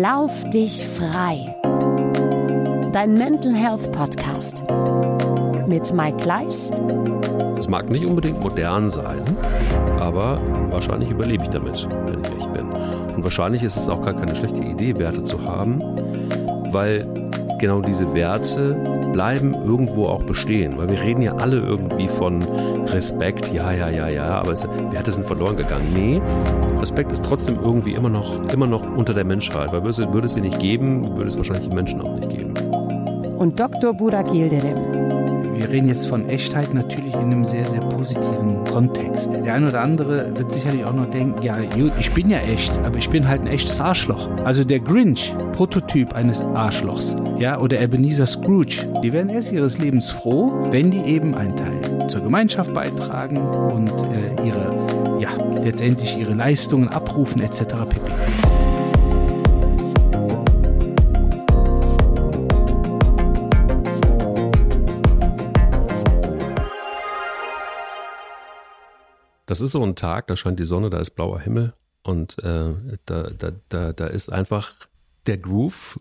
Lauf dich frei. Dein Mental Health Podcast mit Mike Gleis. Es mag nicht unbedingt modern sein, aber wahrscheinlich überlebe ich damit, wenn ich echt bin. Und wahrscheinlich ist es auch gar keine schlechte Idee, Werte zu haben, weil genau diese Werte bleiben irgendwo auch bestehen. Weil wir reden ja alle irgendwie von Respekt, ja, ja, ja, ja, aber es, Werte sind verloren gegangen. Nee, Respekt ist trotzdem irgendwie immer noch, immer noch unter der Menschheit. Weil würde es, würde es sie nicht geben, würde es wahrscheinlich die Menschen auch nicht geben. Und Dr. Burak Yildirim wir reden jetzt von Echtheit natürlich in einem sehr, sehr positiven Kontext. Der eine oder andere wird sicherlich auch noch denken, ja, ich bin ja echt, aber ich bin halt ein echtes Arschloch. Also der Grinch, Prototyp eines Arschlochs, ja, oder Ebenezer Scrooge, die werden erst ihres Lebens froh, wenn die eben einen Teil zur Gemeinschaft beitragen und äh, ihre, ja, letztendlich ihre Leistungen abrufen etc. pp. Das ist so ein Tag, da scheint die Sonne, da ist blauer Himmel und äh, da, da, da, da ist einfach der Groove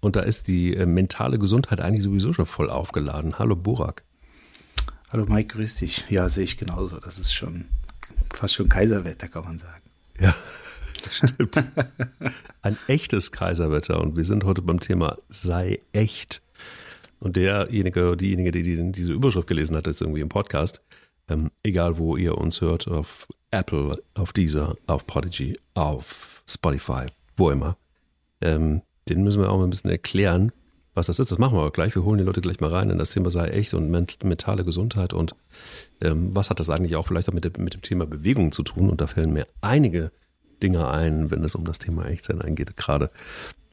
und da ist die äh, mentale Gesundheit eigentlich sowieso schon voll aufgeladen. Hallo Burak. Hallo Mike, grüß dich. Ja, sehe ich genauso. Das ist schon fast schon Kaiserwetter, kann man sagen. Ja, stimmt. Ein echtes Kaiserwetter und wir sind heute beim Thema sei echt. Und derjenige, diejenige, die diese Überschrift gelesen hat, jetzt irgendwie im Podcast, ähm, egal wo ihr uns hört, auf Apple, auf Deezer, auf Prodigy, auf Spotify, wo immer. Ähm, den müssen wir auch mal ein bisschen erklären, was das ist. Das machen wir aber gleich. Wir holen die Leute gleich mal rein in das Thema sei echt und mentale Gesundheit und ähm, was hat das eigentlich auch vielleicht auch mit, dem, mit dem Thema Bewegung zu tun? Und da fällen mir einige Dinge ein, wenn es um das Thema Echtsein eingeht, gerade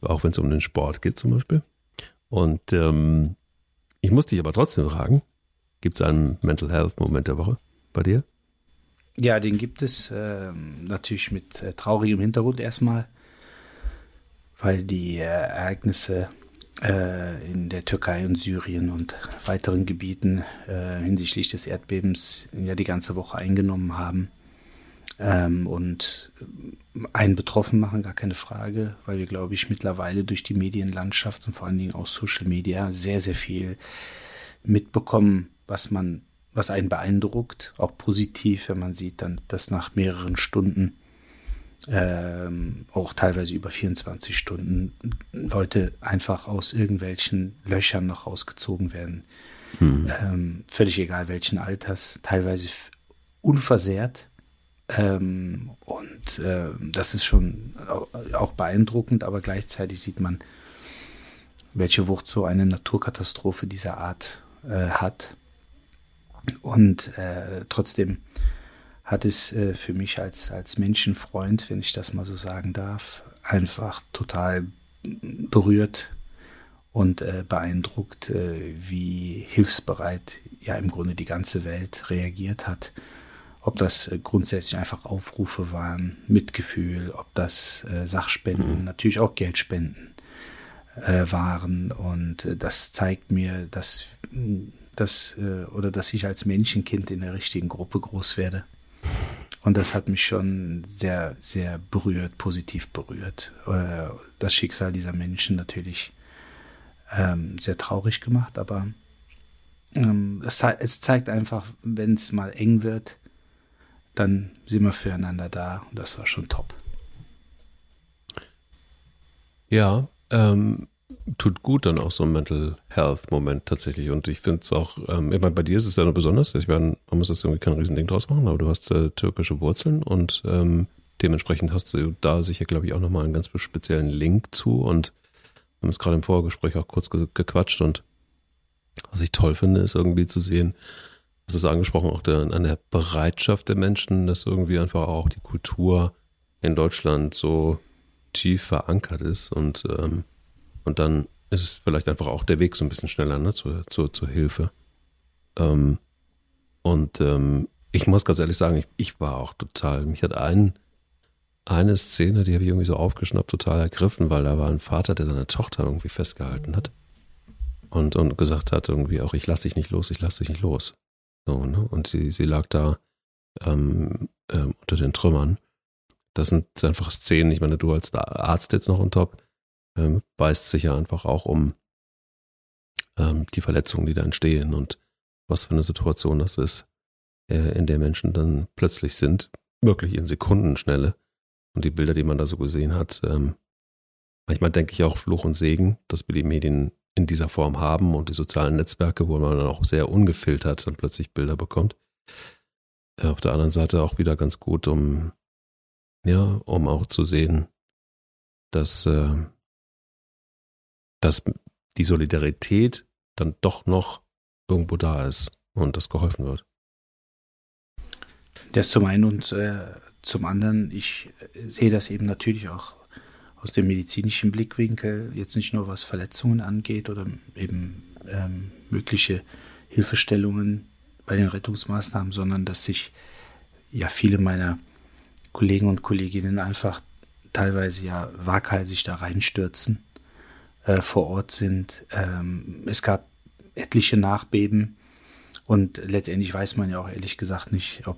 auch wenn es um den Sport geht zum Beispiel. Und ähm, ich muss dich aber trotzdem fragen, Gibt es einen Mental Health Moment der Woche bei dir? Ja, den gibt es äh, natürlich mit äh, traurigem Hintergrund erstmal, weil die äh, Ereignisse äh, in der Türkei und Syrien und weiteren Gebieten äh, hinsichtlich des Erdbebens ja die ganze Woche eingenommen haben ähm, und einen betroffen machen, gar keine Frage, weil wir, glaube ich, mittlerweile durch die Medienlandschaft und vor allen Dingen auch Social Media sehr, sehr viel mitbekommen, was man, was einen beeindruckt, auch positiv, wenn man sieht dann, dass nach mehreren Stunden, ähm, auch teilweise über 24 Stunden, Leute einfach aus irgendwelchen Löchern noch rausgezogen werden. Hm. Ähm, völlig egal welchen Alters, teilweise unversehrt. Ähm, und äh, das ist schon auch beeindruckend, aber gleichzeitig sieht man, welche Wucht so eine Naturkatastrophe dieser Art äh, hat. Und äh, trotzdem hat es äh, für mich als, als Menschenfreund, wenn ich das mal so sagen darf, einfach total berührt und äh, beeindruckt, äh, wie hilfsbereit ja im Grunde die ganze Welt reagiert hat. Ob das äh, grundsätzlich einfach Aufrufe waren, Mitgefühl, ob das äh, Sachspenden, mhm. natürlich auch Geldspenden waren. Und das zeigt mir, dass dass, äh, oder dass ich als Menschenkind in der richtigen Gruppe groß werde. Und das hat mich schon sehr, sehr berührt, positiv berührt. Äh, das Schicksal dieser Menschen natürlich ähm, sehr traurig gemacht, aber ähm, es, zeigt einfach, wenn es mal eng wird, dann sind wir füreinander da. Und das war schon top. Ja, ähm, tut gut dann auch so ein Mental Health Moment tatsächlich. Und ich finde es auch, ähm, ich meine, bei dir ist es ja noch besonders. Ich meine, man muss das irgendwie kein Riesending draus machen, aber du hast äh, türkische Wurzeln und ähm, dementsprechend hast du da sicher, glaube ich, auch nochmal einen ganz speziellen Link zu. Und wir haben es gerade im Vorgespräch auch kurz ge gequatscht und was ich toll finde, ist irgendwie zu sehen, das ist angesprochen, auch der, an der Bereitschaft der Menschen, dass irgendwie einfach auch die Kultur in Deutschland so tief verankert ist und ähm, und dann ist es vielleicht einfach auch der Weg so ein bisschen schneller ne, zur, zur, zur Hilfe. Ähm, und ähm, ich muss ganz ehrlich sagen, ich, ich war auch total, mich hat ein, eine Szene, die habe ich irgendwie so aufgeschnappt, total ergriffen, weil da war ein Vater, der seine Tochter irgendwie festgehalten hat und, und gesagt hat irgendwie auch, ich lasse dich nicht los, ich lasse dich nicht los. So, ne? Und sie, sie lag da ähm, ähm, unter den Trümmern. Das sind einfach Szenen, ich meine, du als Arzt jetzt noch on top, ähm, beißt sich ja einfach auch um ähm, die Verletzungen, die da entstehen und was für eine Situation das ist, äh, in der Menschen dann plötzlich sind, wirklich in Sekundenschnelle. Und die Bilder, die man da so gesehen hat, ähm, manchmal denke ich auch Fluch und Segen, dass wir die Medien in dieser Form haben und die sozialen Netzwerke, wo man dann auch sehr ungefiltert dann plötzlich Bilder bekommt. Äh, auf der anderen Seite auch wieder ganz gut, um ja, um auch zu sehen, dass, äh, dass die Solidarität dann doch noch irgendwo da ist und das geholfen wird. Das zum einen und äh, zum anderen, ich äh, sehe das eben natürlich auch aus dem medizinischen Blickwinkel, jetzt nicht nur was Verletzungen angeht oder eben ähm, mögliche Hilfestellungen bei den Rettungsmaßnahmen, sondern dass sich ja viele meiner Kollegen und Kolleginnen einfach teilweise ja waghalsig da reinstürzen, äh, vor Ort sind. Ähm, es gab etliche Nachbeben und letztendlich weiß man ja auch ehrlich gesagt nicht, ob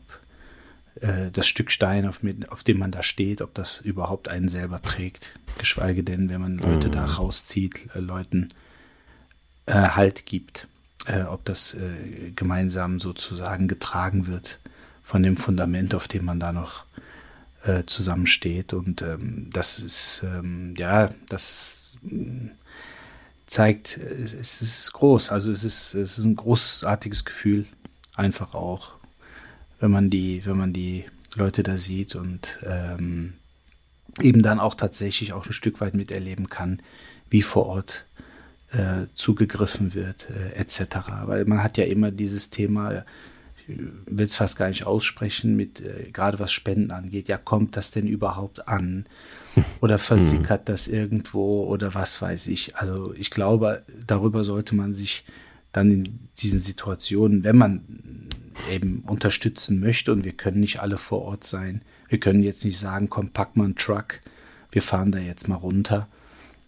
äh, das Stück Stein, auf, auf, dem man da steht, ob das überhaupt einen selber trägt. Geschweige denn, wenn man Leute mhm. da rauszieht, äh, Leuten äh, Halt gibt, äh, ob das äh, gemeinsam sozusagen getragen wird von dem Fundament, auf dem man da noch zusammensteht. Und ähm, das ist, ähm, ja, das zeigt, es, es, ist groß. Also es ist, es ist ein großartiges Gefühl, einfach auch, wenn man die, wenn man die Leute da sieht und ähm, eben dann auch tatsächlich auch ein Stück weit miterleben kann, wie vor Ort äh, zugegriffen wird, äh, etc. Weil man hat ja immer dieses Thema, will es fast gar nicht aussprechen, mit äh, gerade was Spenden angeht. Ja, kommt das denn überhaupt an? Oder versickert das irgendwo oder was weiß ich? Also ich glaube, darüber sollte man sich dann in diesen Situationen, wenn man eben unterstützen möchte und wir können nicht alle vor Ort sein, wir können jetzt nicht sagen, komm, pack mal einen Truck, wir fahren da jetzt mal runter,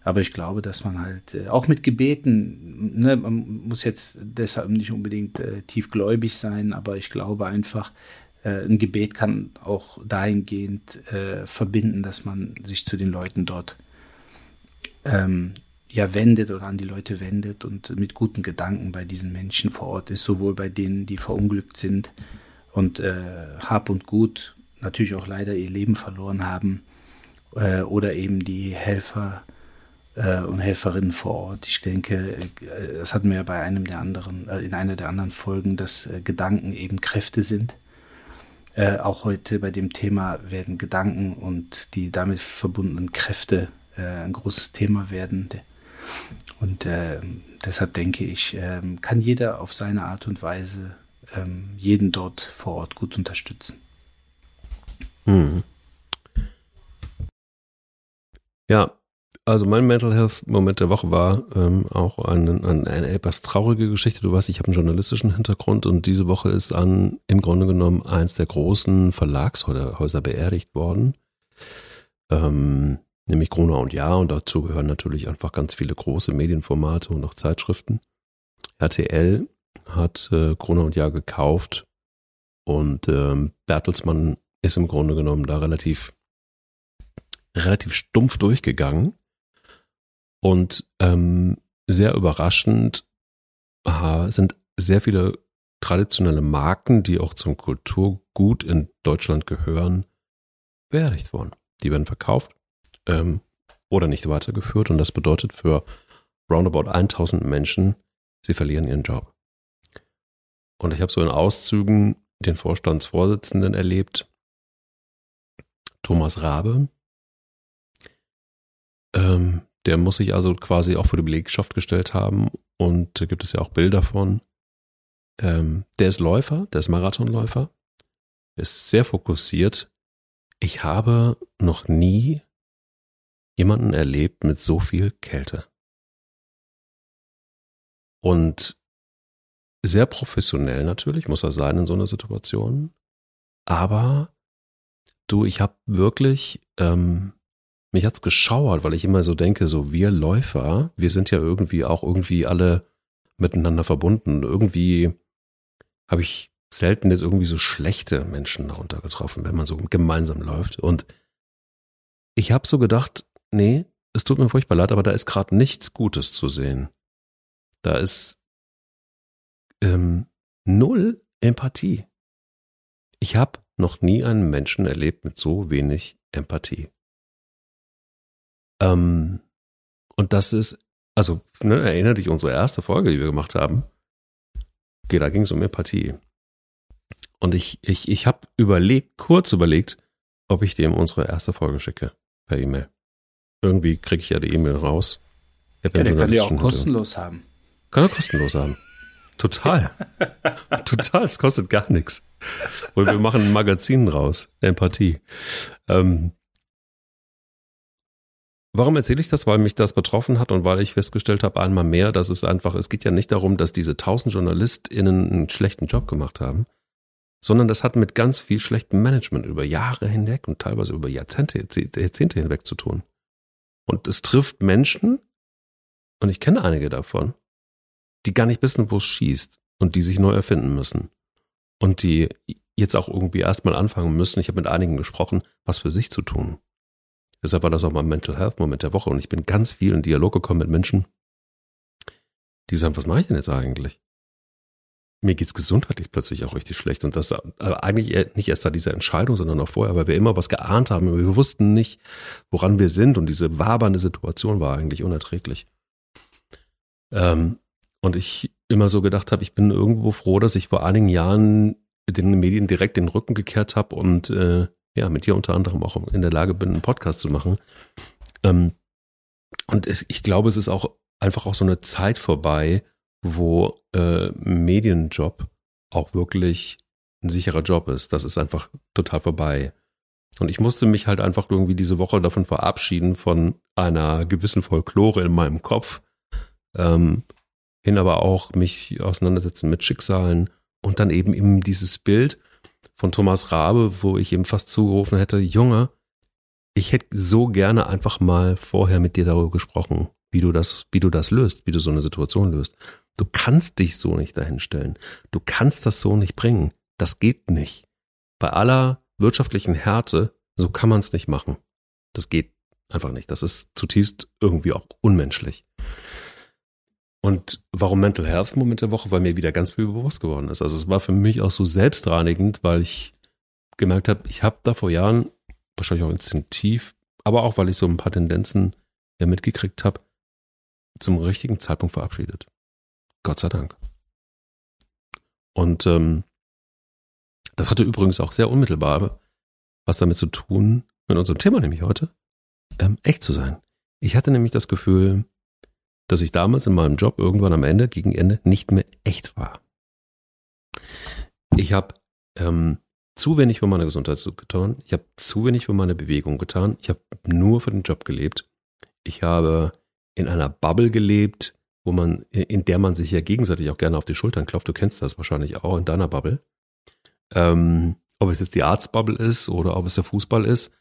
aber ich glaube, dass man halt äh, auch mit Gebeten, ne, man muss jetzt deshalb nicht unbedingt äh, tiefgläubig sein, aber ich glaube einfach, äh, ein Gebet kann auch dahingehend äh, verbinden, dass man sich zu den Leuten dort ähm, ja wendet oder an die Leute wendet und mit guten Gedanken bei diesen Menschen vor Ort ist, sowohl bei denen, die verunglückt sind und äh, Hab und Gut natürlich auch leider ihr Leben verloren haben äh, oder eben die Helfer äh, und Helferinnen vor Ort. Ich denke, äh, das hatten wir ja bei einem der anderen, äh, in einer der anderen Folgen, dass Gedanken eben Kräfte sind. Auch heute bei dem Thema werden Gedanken und die damit verbundenen Kräfte ein großes Thema werden. Und deshalb denke ich, ähm, kann jeder auf seine Art und Weise ähm, jeden dort vor Ort gut unterstützen. Mhm. Ja, also mein Mental Health Moment der Woche war ähm, auch eine, eine, eine, etwas traurige Geschichte. Du weißt, ich habe einen journalistischen Hintergrund und diese Woche ist an im Grunde genommen eins der großen Verlagshäuser beerdigt worden. Ähm, nämlich Gruner und Ja und dazu gehören natürlich einfach ganz viele große Medienformate und auch Zeitschriften. RTL hat äh, Gruner und Ja gekauft und ähm, Bertelsmann ist im Grunde genommen da relativ relativ stumpf durchgegangen und ähm, sehr überraschend äh, sind sehr viele traditionelle Marken, die auch zum Kulturgut in Deutschland gehören, beerdigt worden. Die werden verkauft ähm, oder nicht weitergeführt. Und das bedeutet für roundabout 1000 Menschen, sie verlieren ihren Job. Und ich habe so in Auszügen den Vorstandsvorsitzenden erlebt, Thomas Rabe, ähm, der muss sich also quasi auch für die Belegschaft gestellt haben und da gibt es ja auch Bilder von. Ähm, der ist Läufer, der ist Marathonläufer, ist sehr fokussiert. Ich habe noch nie jemanden erlebt mit so viel Kälte. Und sehr professionell natürlich, muss er sein in so einer Situation. Aber du, ich habe wirklich ähm, mich hat's geschauert, weil ich immer so denke, so wir Läufer, wir sind ja irgendwie auch irgendwie alle miteinander verbunden. Irgendwie habe ich selten jetzt irgendwie so schlechte Menschen darunter getroffen, wenn man so gemeinsam läuft. Und ich habe so gedacht, nee, es tut mir furchtbar leid, aber da ist gerade nichts Gutes zu sehen. Da ist ähm, null Empathie. Ich habe noch nie einen Menschen erlebt mit so wenig Empathie. Ähm, und das ist, also ne, erinnere dich unsere erste Folge, die wir gemacht haben. Okay, da ging es um Empathie. Und ich, ich, ich habe überlegt, kurz überlegt, ob ich dem unsere erste Folge schicke per E-Mail. Irgendwie kriege ich ja die E-Mail raus. Ja, der kann die auch kostenlos haben. Kann er kostenlos haben. Total. Total, es kostet gar nichts. Und wir machen ein Magazin raus. Empathie. Ähm, Warum erzähle ich das? Weil mich das betroffen hat und weil ich festgestellt habe einmal mehr, dass es einfach, es geht ja nicht darum, dass diese tausend JournalistInnen einen schlechten Job gemacht haben, sondern das hat mit ganz viel schlechtem Management über Jahre hinweg und teilweise über Jahrzehnte, Jahrzehnte hinweg zu tun. Und es trifft Menschen, und ich kenne einige davon, die gar nicht wissen, wo es schießt und die sich neu erfinden müssen. Und die jetzt auch irgendwie erstmal anfangen müssen, ich habe mit einigen gesprochen, was für sich zu tun. Deshalb war das auch mein Mental Health Moment der Woche und ich bin ganz viel in Dialog gekommen mit Menschen, die sagen, was mache ich denn jetzt eigentlich? Mir geht's gesundheitlich plötzlich auch richtig schlecht und das eigentlich nicht erst seit dieser Entscheidung, sondern auch vorher, weil wir immer was geahnt haben. Wir wussten nicht, woran wir sind und diese wabernde Situation war eigentlich unerträglich. Ähm, und ich immer so gedacht habe, ich bin irgendwo froh, dass ich vor einigen Jahren den Medien direkt den Rücken gekehrt habe und äh, ja, mit dir unter anderem auch in der Lage bin, einen Podcast zu machen. Ähm, und es, ich glaube, es ist auch einfach auch so eine Zeit vorbei, wo äh, Medienjob auch wirklich ein sicherer Job ist. Das ist einfach total vorbei. Und ich musste mich halt einfach irgendwie diese Woche davon verabschieden, von einer gewissen Folklore in meinem Kopf, ähm, hin aber auch mich auseinandersetzen mit Schicksalen und dann eben eben dieses Bild, von Thomas Rabe, wo ich ihm fast zugerufen hätte, Junge, ich hätte so gerne einfach mal vorher mit dir darüber gesprochen, wie du das, wie du das löst, wie du so eine Situation löst. Du kannst dich so nicht dahinstellen. Du kannst das so nicht bringen. Das geht nicht. Bei aller wirtschaftlichen Härte, so kann man es nicht machen. Das geht einfach nicht. Das ist zutiefst irgendwie auch unmenschlich. Und warum Mental Health Moment der Woche? Weil mir wieder ganz viel bewusst geworden ist. Also es war für mich auch so selbstreinigend, weil ich gemerkt habe, ich habe da vor Jahren, wahrscheinlich auch instinktiv, aber auch weil ich so ein paar Tendenzen ja mitgekriegt habe, zum richtigen Zeitpunkt verabschiedet. Gott sei Dank. Und ähm, das hatte übrigens auch sehr unmittelbar was damit zu tun, mit unserem Thema nämlich heute, ähm, echt zu sein. Ich hatte nämlich das Gefühl, dass ich damals in meinem Job irgendwann am Ende, gegen Ende, nicht mehr echt war. Ich habe ähm, zu wenig für meine Gesundheit getan. Ich habe zu wenig für meine Bewegung getan. Ich habe nur für den Job gelebt. Ich habe in einer Bubble gelebt, wo man, in der man sich ja gegenseitig auch gerne auf die Schultern klopft. Du kennst das wahrscheinlich auch in deiner Bubble. Ähm, ob es jetzt die Arztbubble ist oder ob es der Fußball ist,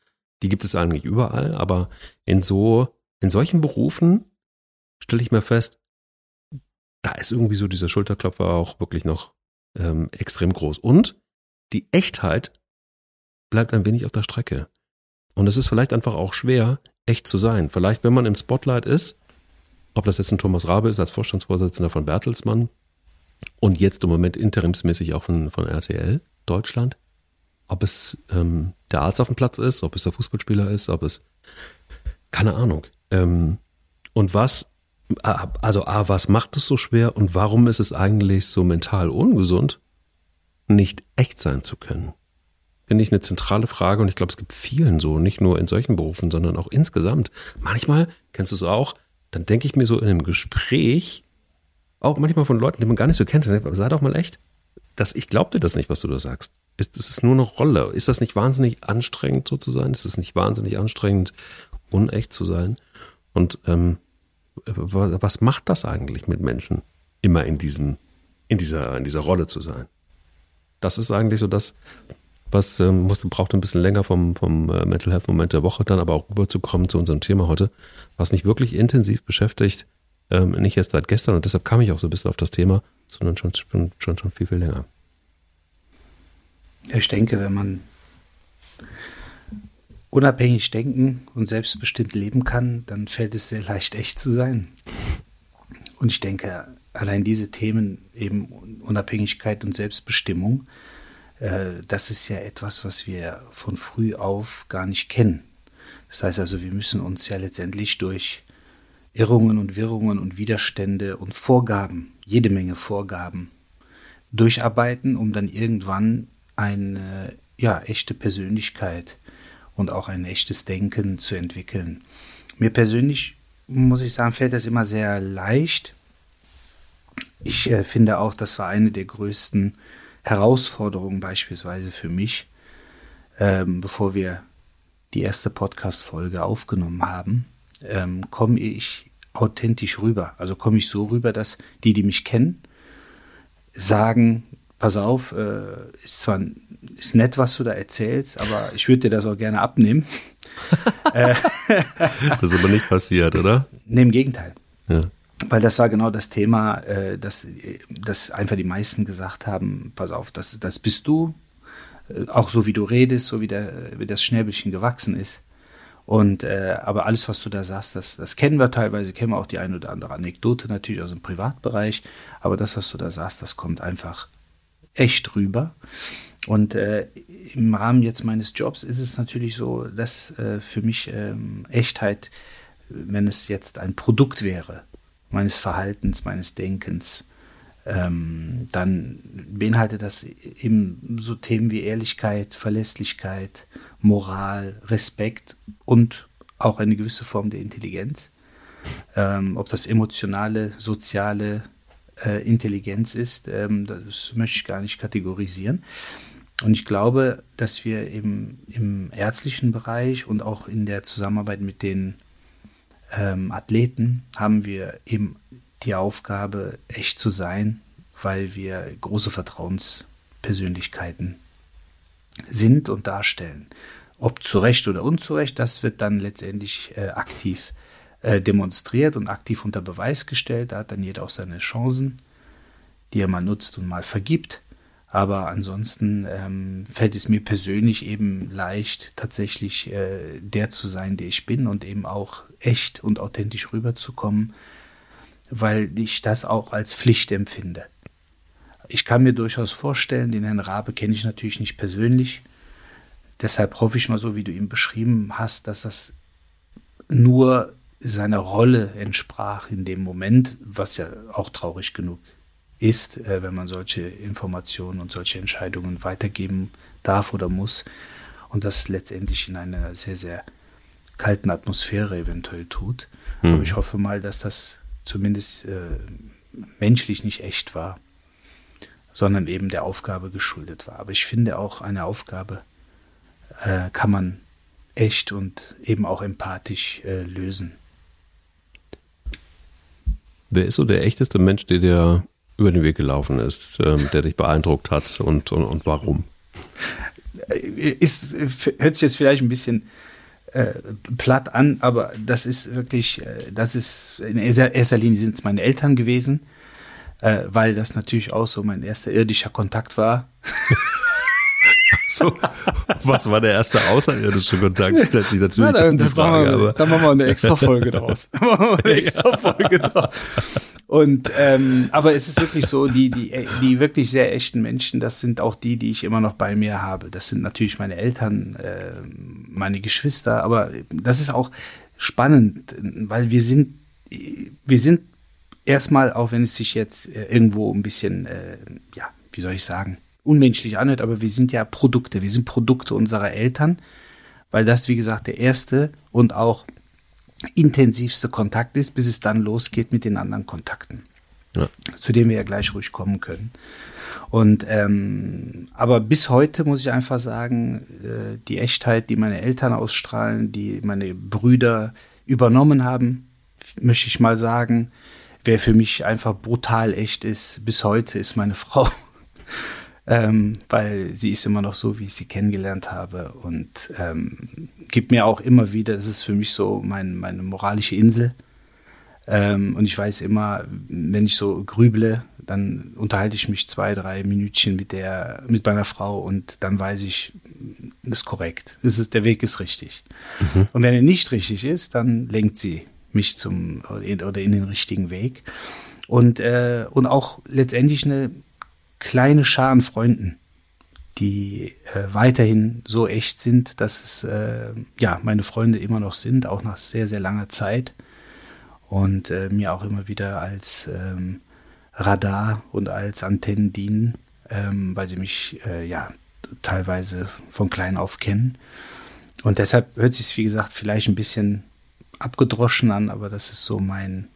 die gibt es eigentlich überall. Aber in so, in solchen Berufen stelle ich mir fest, da ist irgendwie so dieser Schulterklopfer auch wirklich noch ähm, extrem groß. Und die Echtheit bleibt ein wenig auf der Strecke. Und es ist vielleicht einfach auch schwer, echt zu sein. Vielleicht, wenn man im Spotlight ist, ob das jetzt ein Thomas Rabe ist als Vorstandsvorsitzender von Bertelsmann und jetzt im Moment interimsmäßig auch von, von RTL Deutschland, ob es ähm, der Arzt auf dem Platz ist, ob es der Fußballspieler ist, ob es keine Ahnung. Ähm, und was also A, was macht es so schwer und warum ist es eigentlich so mental ungesund, nicht echt sein zu können? Finde ich eine zentrale Frage und ich glaube, es gibt vielen so, nicht nur in solchen Berufen, sondern auch insgesamt. Manchmal, kennst du es auch, dann denke ich mir so in einem Gespräch, auch manchmal von Leuten, die man gar nicht so kennt, sei doch mal echt, dass ich glaub dir das nicht, was du da sagst. Ist, ist es nur eine Rolle? Ist das nicht wahnsinnig anstrengend, so zu sein? Ist es nicht wahnsinnig anstrengend, unecht zu sein? Und ähm, was macht das eigentlich mit Menschen, immer in diesem, in dieser, in dieser Rolle zu sein? Das ist eigentlich so das, was ähm, musste, braucht ein bisschen länger vom, vom äh, Mental Health Moment der Woche dann, aber auch rüberzukommen zu unserem Thema heute, was mich wirklich intensiv beschäftigt, ähm, nicht erst seit gestern und deshalb kam ich auch so ein bisschen auf das Thema, sondern schon, schon, schon, schon viel, viel länger. Ich denke, wenn man unabhängig denken und selbstbestimmt leben kann, dann fällt es sehr leicht, echt zu sein. Und ich denke, allein diese Themen, eben Unabhängigkeit und Selbstbestimmung, äh, das ist ja etwas, was wir von früh auf gar nicht kennen. Das heißt also, wir müssen uns ja letztendlich durch Irrungen und Wirrungen und Widerstände und Vorgaben, jede Menge Vorgaben, durcharbeiten, um dann irgendwann eine ja, echte Persönlichkeit und auch ein echtes Denken zu entwickeln. Mir persönlich, muss ich sagen, fällt das immer sehr leicht. Ich äh, finde auch, das war eine der größten Herausforderungen beispielsweise für mich, ähm, bevor wir die erste Podcast-Folge aufgenommen haben, ähm, komme ich authentisch rüber. Also komme ich so rüber, dass die, die mich kennen, sagen, pass auf, äh, ist zwar ist nett, was du da erzählst, aber ich würde dir das auch gerne abnehmen. das ist aber nicht passiert, oder? Nee, im Gegenteil. Ja. Weil das war genau das Thema, äh, dass, dass einfach die meisten gesagt haben, pass auf, das, das bist du, äh, auch so wie du redest, so wie, der, wie das Schnäbelchen gewachsen ist. Und äh, aber alles, was du da sagst, das, das kennen wir teilweise, kennen wir auch die eine oder andere Anekdote natürlich aus dem Privatbereich, aber das, was du da sagst, das kommt einfach echt rüber. Und äh, im Rahmen jetzt meines Jobs ist es natürlich so, dass äh, für mich ähm, Echtheit, wenn es jetzt ein Produkt wäre, meines Verhaltens, meines Denkens, ähm, dann beinhaltet das eben so Themen wie Ehrlichkeit, Verlässlichkeit, Moral, Respekt und auch eine gewisse Form der Intelligenz. Ähm, ob das emotionale, soziale äh, Intelligenz ist, ähm, das möchte ich gar nicht kategorisieren. Und ich glaube, dass wir im, im ärztlichen Bereich und auch in der Zusammenarbeit mit den ähm, Athleten haben wir eben die Aufgabe, echt zu sein, weil wir große Vertrauenspersönlichkeiten sind und darstellen. Ob zu Recht oder unzurecht, das wird dann letztendlich äh, aktiv äh, demonstriert und aktiv unter Beweis gestellt. Da hat dann jeder auch seine Chancen, die er mal nutzt und mal vergibt. Aber ansonsten ähm, fällt es mir persönlich eben leicht, tatsächlich äh, der zu sein, der ich bin und eben auch echt und authentisch rüberzukommen, weil ich das auch als Pflicht empfinde. Ich kann mir durchaus vorstellen, den Herrn Rabe kenne ich natürlich nicht persönlich. Deshalb hoffe ich mal so, wie du ihn beschrieben hast, dass das nur seiner Rolle entsprach in dem Moment, was ja auch traurig genug ist, äh, wenn man solche Informationen und solche Entscheidungen weitergeben darf oder muss und das letztendlich in einer sehr, sehr kalten Atmosphäre eventuell tut. Mhm. Aber ich hoffe mal, dass das zumindest äh, menschlich nicht echt war, sondern eben der Aufgabe geschuldet war. Aber ich finde auch, eine Aufgabe äh, kann man echt und eben auch empathisch äh, lösen. Wer ist so der echteste Mensch, der dir über den Weg gelaufen ist, ähm, der dich beeindruckt hat und, und, und warum? Ist, hört sich jetzt vielleicht ein bisschen äh, platt an, aber das ist wirklich, äh, das ist in erster Linie sind es meine Eltern gewesen, äh, weil das natürlich auch so mein erster irdischer Kontakt war. So, was war der erste außerirdische Kontakt? Stellt sich natürlich Na, dann die Frage. Machen wir, dann machen wir eine extra Folge draus. Dann machen wir eine extra Folge draus. Und ähm, aber es ist wirklich so, die die die wirklich sehr echten Menschen, das sind auch die, die ich immer noch bei mir habe. Das sind natürlich meine Eltern, äh, meine Geschwister, aber das ist auch spannend, weil wir sind wir sind erstmal, auch wenn es sich jetzt äh, irgendwo ein bisschen, äh, ja, wie soll ich sagen, unmenschlich anhört, aber wir sind ja Produkte, wir sind Produkte unserer Eltern, weil das, wie gesagt, der erste und auch intensivste Kontakt ist, bis es dann losgeht mit den anderen Kontakten, ja. zu denen wir ja gleich ruhig kommen können. Und ähm, aber bis heute muss ich einfach sagen, äh, die Echtheit, die meine Eltern ausstrahlen, die meine Brüder übernommen haben, möchte ich mal sagen, wer für mich einfach brutal echt ist, bis heute ist meine Frau ähm, weil sie ist immer noch so, wie ich sie kennengelernt habe und ähm, gibt mir auch immer wieder, das ist für mich so mein, meine moralische Insel. Ähm, und ich weiß immer, wenn ich so grüble, dann unterhalte ich mich zwei, drei Minütchen mit der, mit meiner Frau und dann weiß ich, ist korrekt. Ist, der Weg ist richtig. Mhm. Und wenn er nicht richtig ist, dann lenkt sie mich zum oder in den richtigen Weg. Und, äh, und auch letztendlich eine kleine Schar an Freunden, die äh, weiterhin so echt sind, dass es äh, ja meine Freunde immer noch sind, auch nach sehr, sehr langer Zeit. Und äh, mir auch immer wieder als ähm, Radar und als Antennen dienen, ähm, weil sie mich äh, ja teilweise von klein auf kennen. Und deshalb hört sich wie gesagt, vielleicht ein bisschen abgedroschen an, aber das ist so mein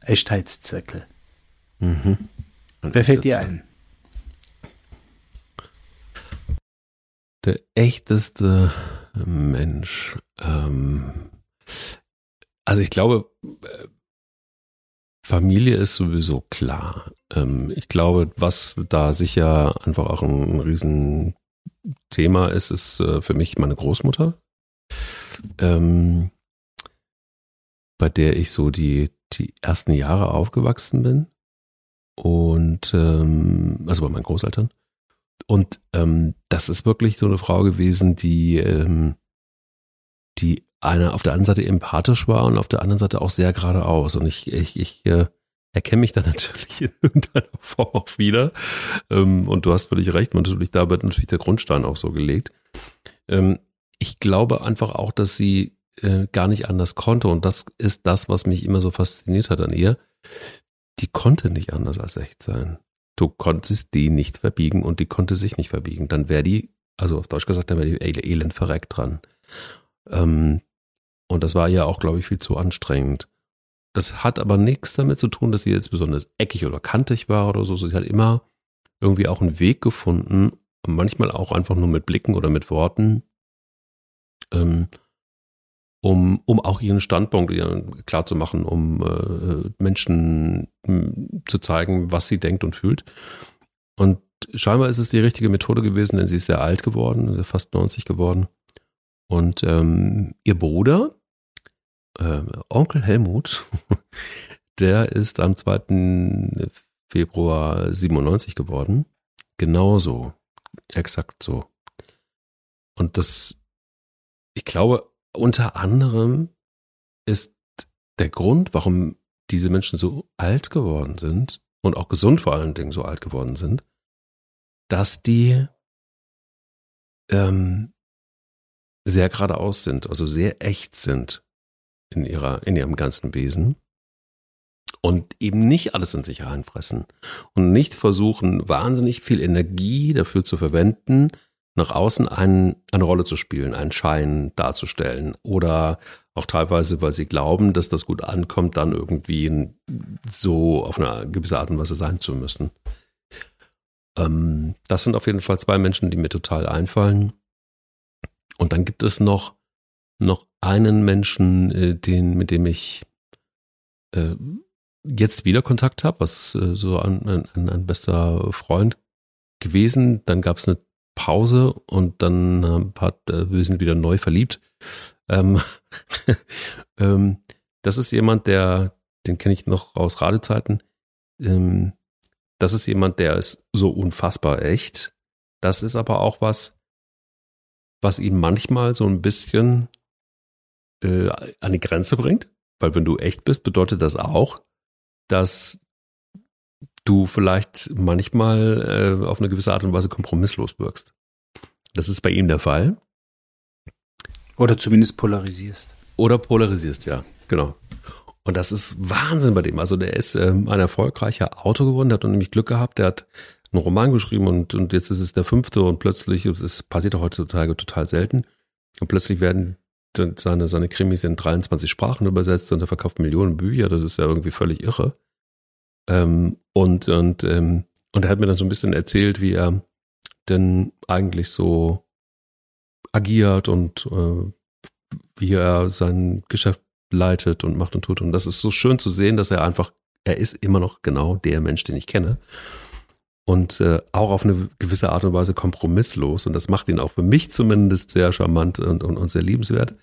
Echtheitszirkel. Mhm. Wer fällt dir ein? Der echteste Mensch. Ähm, also ich glaube, äh, Familie ist sowieso klar. Ähm, ich glaube, was da sicher einfach auch ein, ein Riesenthema ist, ist äh, für mich meine Großmutter. Ähm, bei der ich so die, die ersten Jahre aufgewachsen bin. Und ähm, also bei meinen Großeltern. Und ähm, das ist wirklich so eine Frau gewesen, die, ähm, die eine auf der einen Seite empathisch war und auf der anderen Seite auch sehr geradeaus. Und ich, ich, ich äh, erkenne mich da natürlich in irgendeiner Form auch wieder. Ähm, und du hast völlig recht, man natürlich, da wird natürlich der Grundstein auch so gelegt. Ähm, ich glaube einfach auch, dass sie äh, gar nicht anders konnte. Und das ist das, was mich immer so fasziniert hat an ihr. Die konnte nicht anders als echt sein. Du konntest die nicht verbiegen und die konnte sich nicht verbiegen. Dann wäre die, also auf Deutsch gesagt, dann wäre die elend verreckt dran. Ähm, und das war ja auch, glaube ich, viel zu anstrengend. Das hat aber nichts damit zu tun, dass sie jetzt besonders eckig oder kantig war oder so. Sie hat immer irgendwie auch einen Weg gefunden, manchmal auch einfach nur mit Blicken oder mit Worten, ähm, um, um auch ihren Standpunkt klar zu machen, um äh, Menschen hm, zu zeigen, was sie denkt und fühlt. Und scheinbar ist es die richtige Methode gewesen, denn sie ist sehr alt geworden, fast 90 geworden. Und ähm, ihr Bruder, äh, Onkel Helmut, der ist am 2. Februar 97 geworden. Genauso. Exakt so. Und das, ich glaube, unter anderem ist der Grund, warum diese Menschen so alt geworden sind und auch gesund vor allen Dingen so alt geworden sind, dass die ähm, sehr geradeaus sind, also sehr echt sind in ihrer, in ihrem ganzen Wesen und eben nicht alles in sich reinfressen und nicht versuchen, wahnsinnig viel Energie dafür zu verwenden, nach außen ein, eine Rolle zu spielen, einen Schein darzustellen oder auch teilweise, weil sie glauben, dass das gut ankommt, dann irgendwie so auf eine gewisse Art und Weise sein zu müssen. Ähm, das sind auf jeden Fall zwei Menschen, die mir total einfallen. Und dann gibt es noch, noch einen Menschen, äh, den, mit dem ich äh, jetzt wieder Kontakt habe, was äh, so ein, ein, ein bester Freund gewesen. Dann gab es eine Pause und dann ähm, hat, äh, wir sind wieder neu verliebt. Ähm, ähm, das ist jemand, der, den kenne ich noch aus Radezeiten. Ähm, das ist jemand, der ist so unfassbar echt. Das ist aber auch was, was ihn manchmal so ein bisschen äh, an die Grenze bringt. Weil wenn du echt bist, bedeutet das auch, dass du vielleicht manchmal äh, auf eine gewisse Art und Weise kompromisslos wirkst. Das ist bei ihm der Fall. Oder zumindest polarisierst. Oder polarisierst, ja, genau. Und das ist Wahnsinn bei dem. Also der ist ähm, ein erfolgreicher Autor geworden, der hat nämlich Glück gehabt, der hat einen Roman geschrieben und, und jetzt ist es der fünfte und plötzlich, es passiert heutzutage total selten, und plötzlich werden seine, seine Krimis in 23 Sprachen übersetzt und er verkauft Millionen Bücher, das ist ja irgendwie völlig irre. Ähm, und, und, ähm, und er hat mir dann so ein bisschen erzählt, wie er denn eigentlich so agiert und äh, wie er sein Geschäft leitet und macht und tut. Und das ist so schön zu sehen, dass er einfach, er ist immer noch genau der Mensch, den ich kenne. Und äh, auch auf eine gewisse Art und Weise kompromisslos. Und das macht ihn auch für mich zumindest sehr charmant und, und, und sehr liebenswert.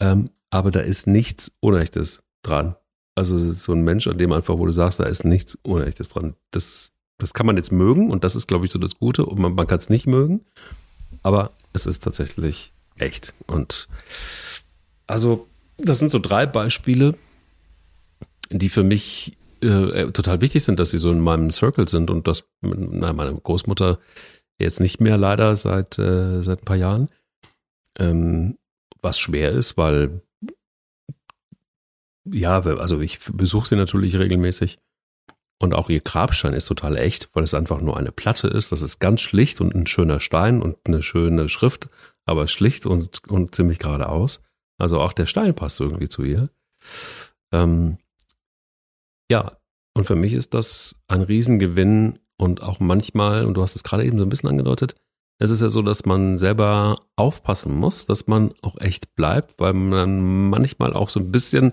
Ähm, aber da ist nichts Unechtes dran. Also so ein Mensch, an dem einfach, wo du sagst, da ist nichts Unechtes dran. Das, das kann man jetzt mögen und das ist, glaube ich, so das Gute. Und man, man kann es nicht mögen. aber es ist tatsächlich echt. Und also, das sind so drei Beispiele, die für mich äh, total wichtig sind, dass sie so in meinem Circle sind und das, na, meine Großmutter jetzt nicht mehr leider seit, äh, seit ein paar Jahren. Ähm, was schwer ist, weil ja, also ich besuche sie natürlich regelmäßig und auch ihr Grabstein ist total echt, weil es einfach nur eine Platte ist. Das ist ganz schlicht und ein schöner Stein und eine schöne Schrift, aber schlicht und, und ziemlich geradeaus. Also auch der Stein passt irgendwie zu ihr. Ähm, ja, und für mich ist das ein Riesengewinn und auch manchmal, und du hast es gerade eben so ein bisschen angedeutet, es ist ja so, dass man selber aufpassen muss, dass man auch echt bleibt, weil man manchmal auch so ein bisschen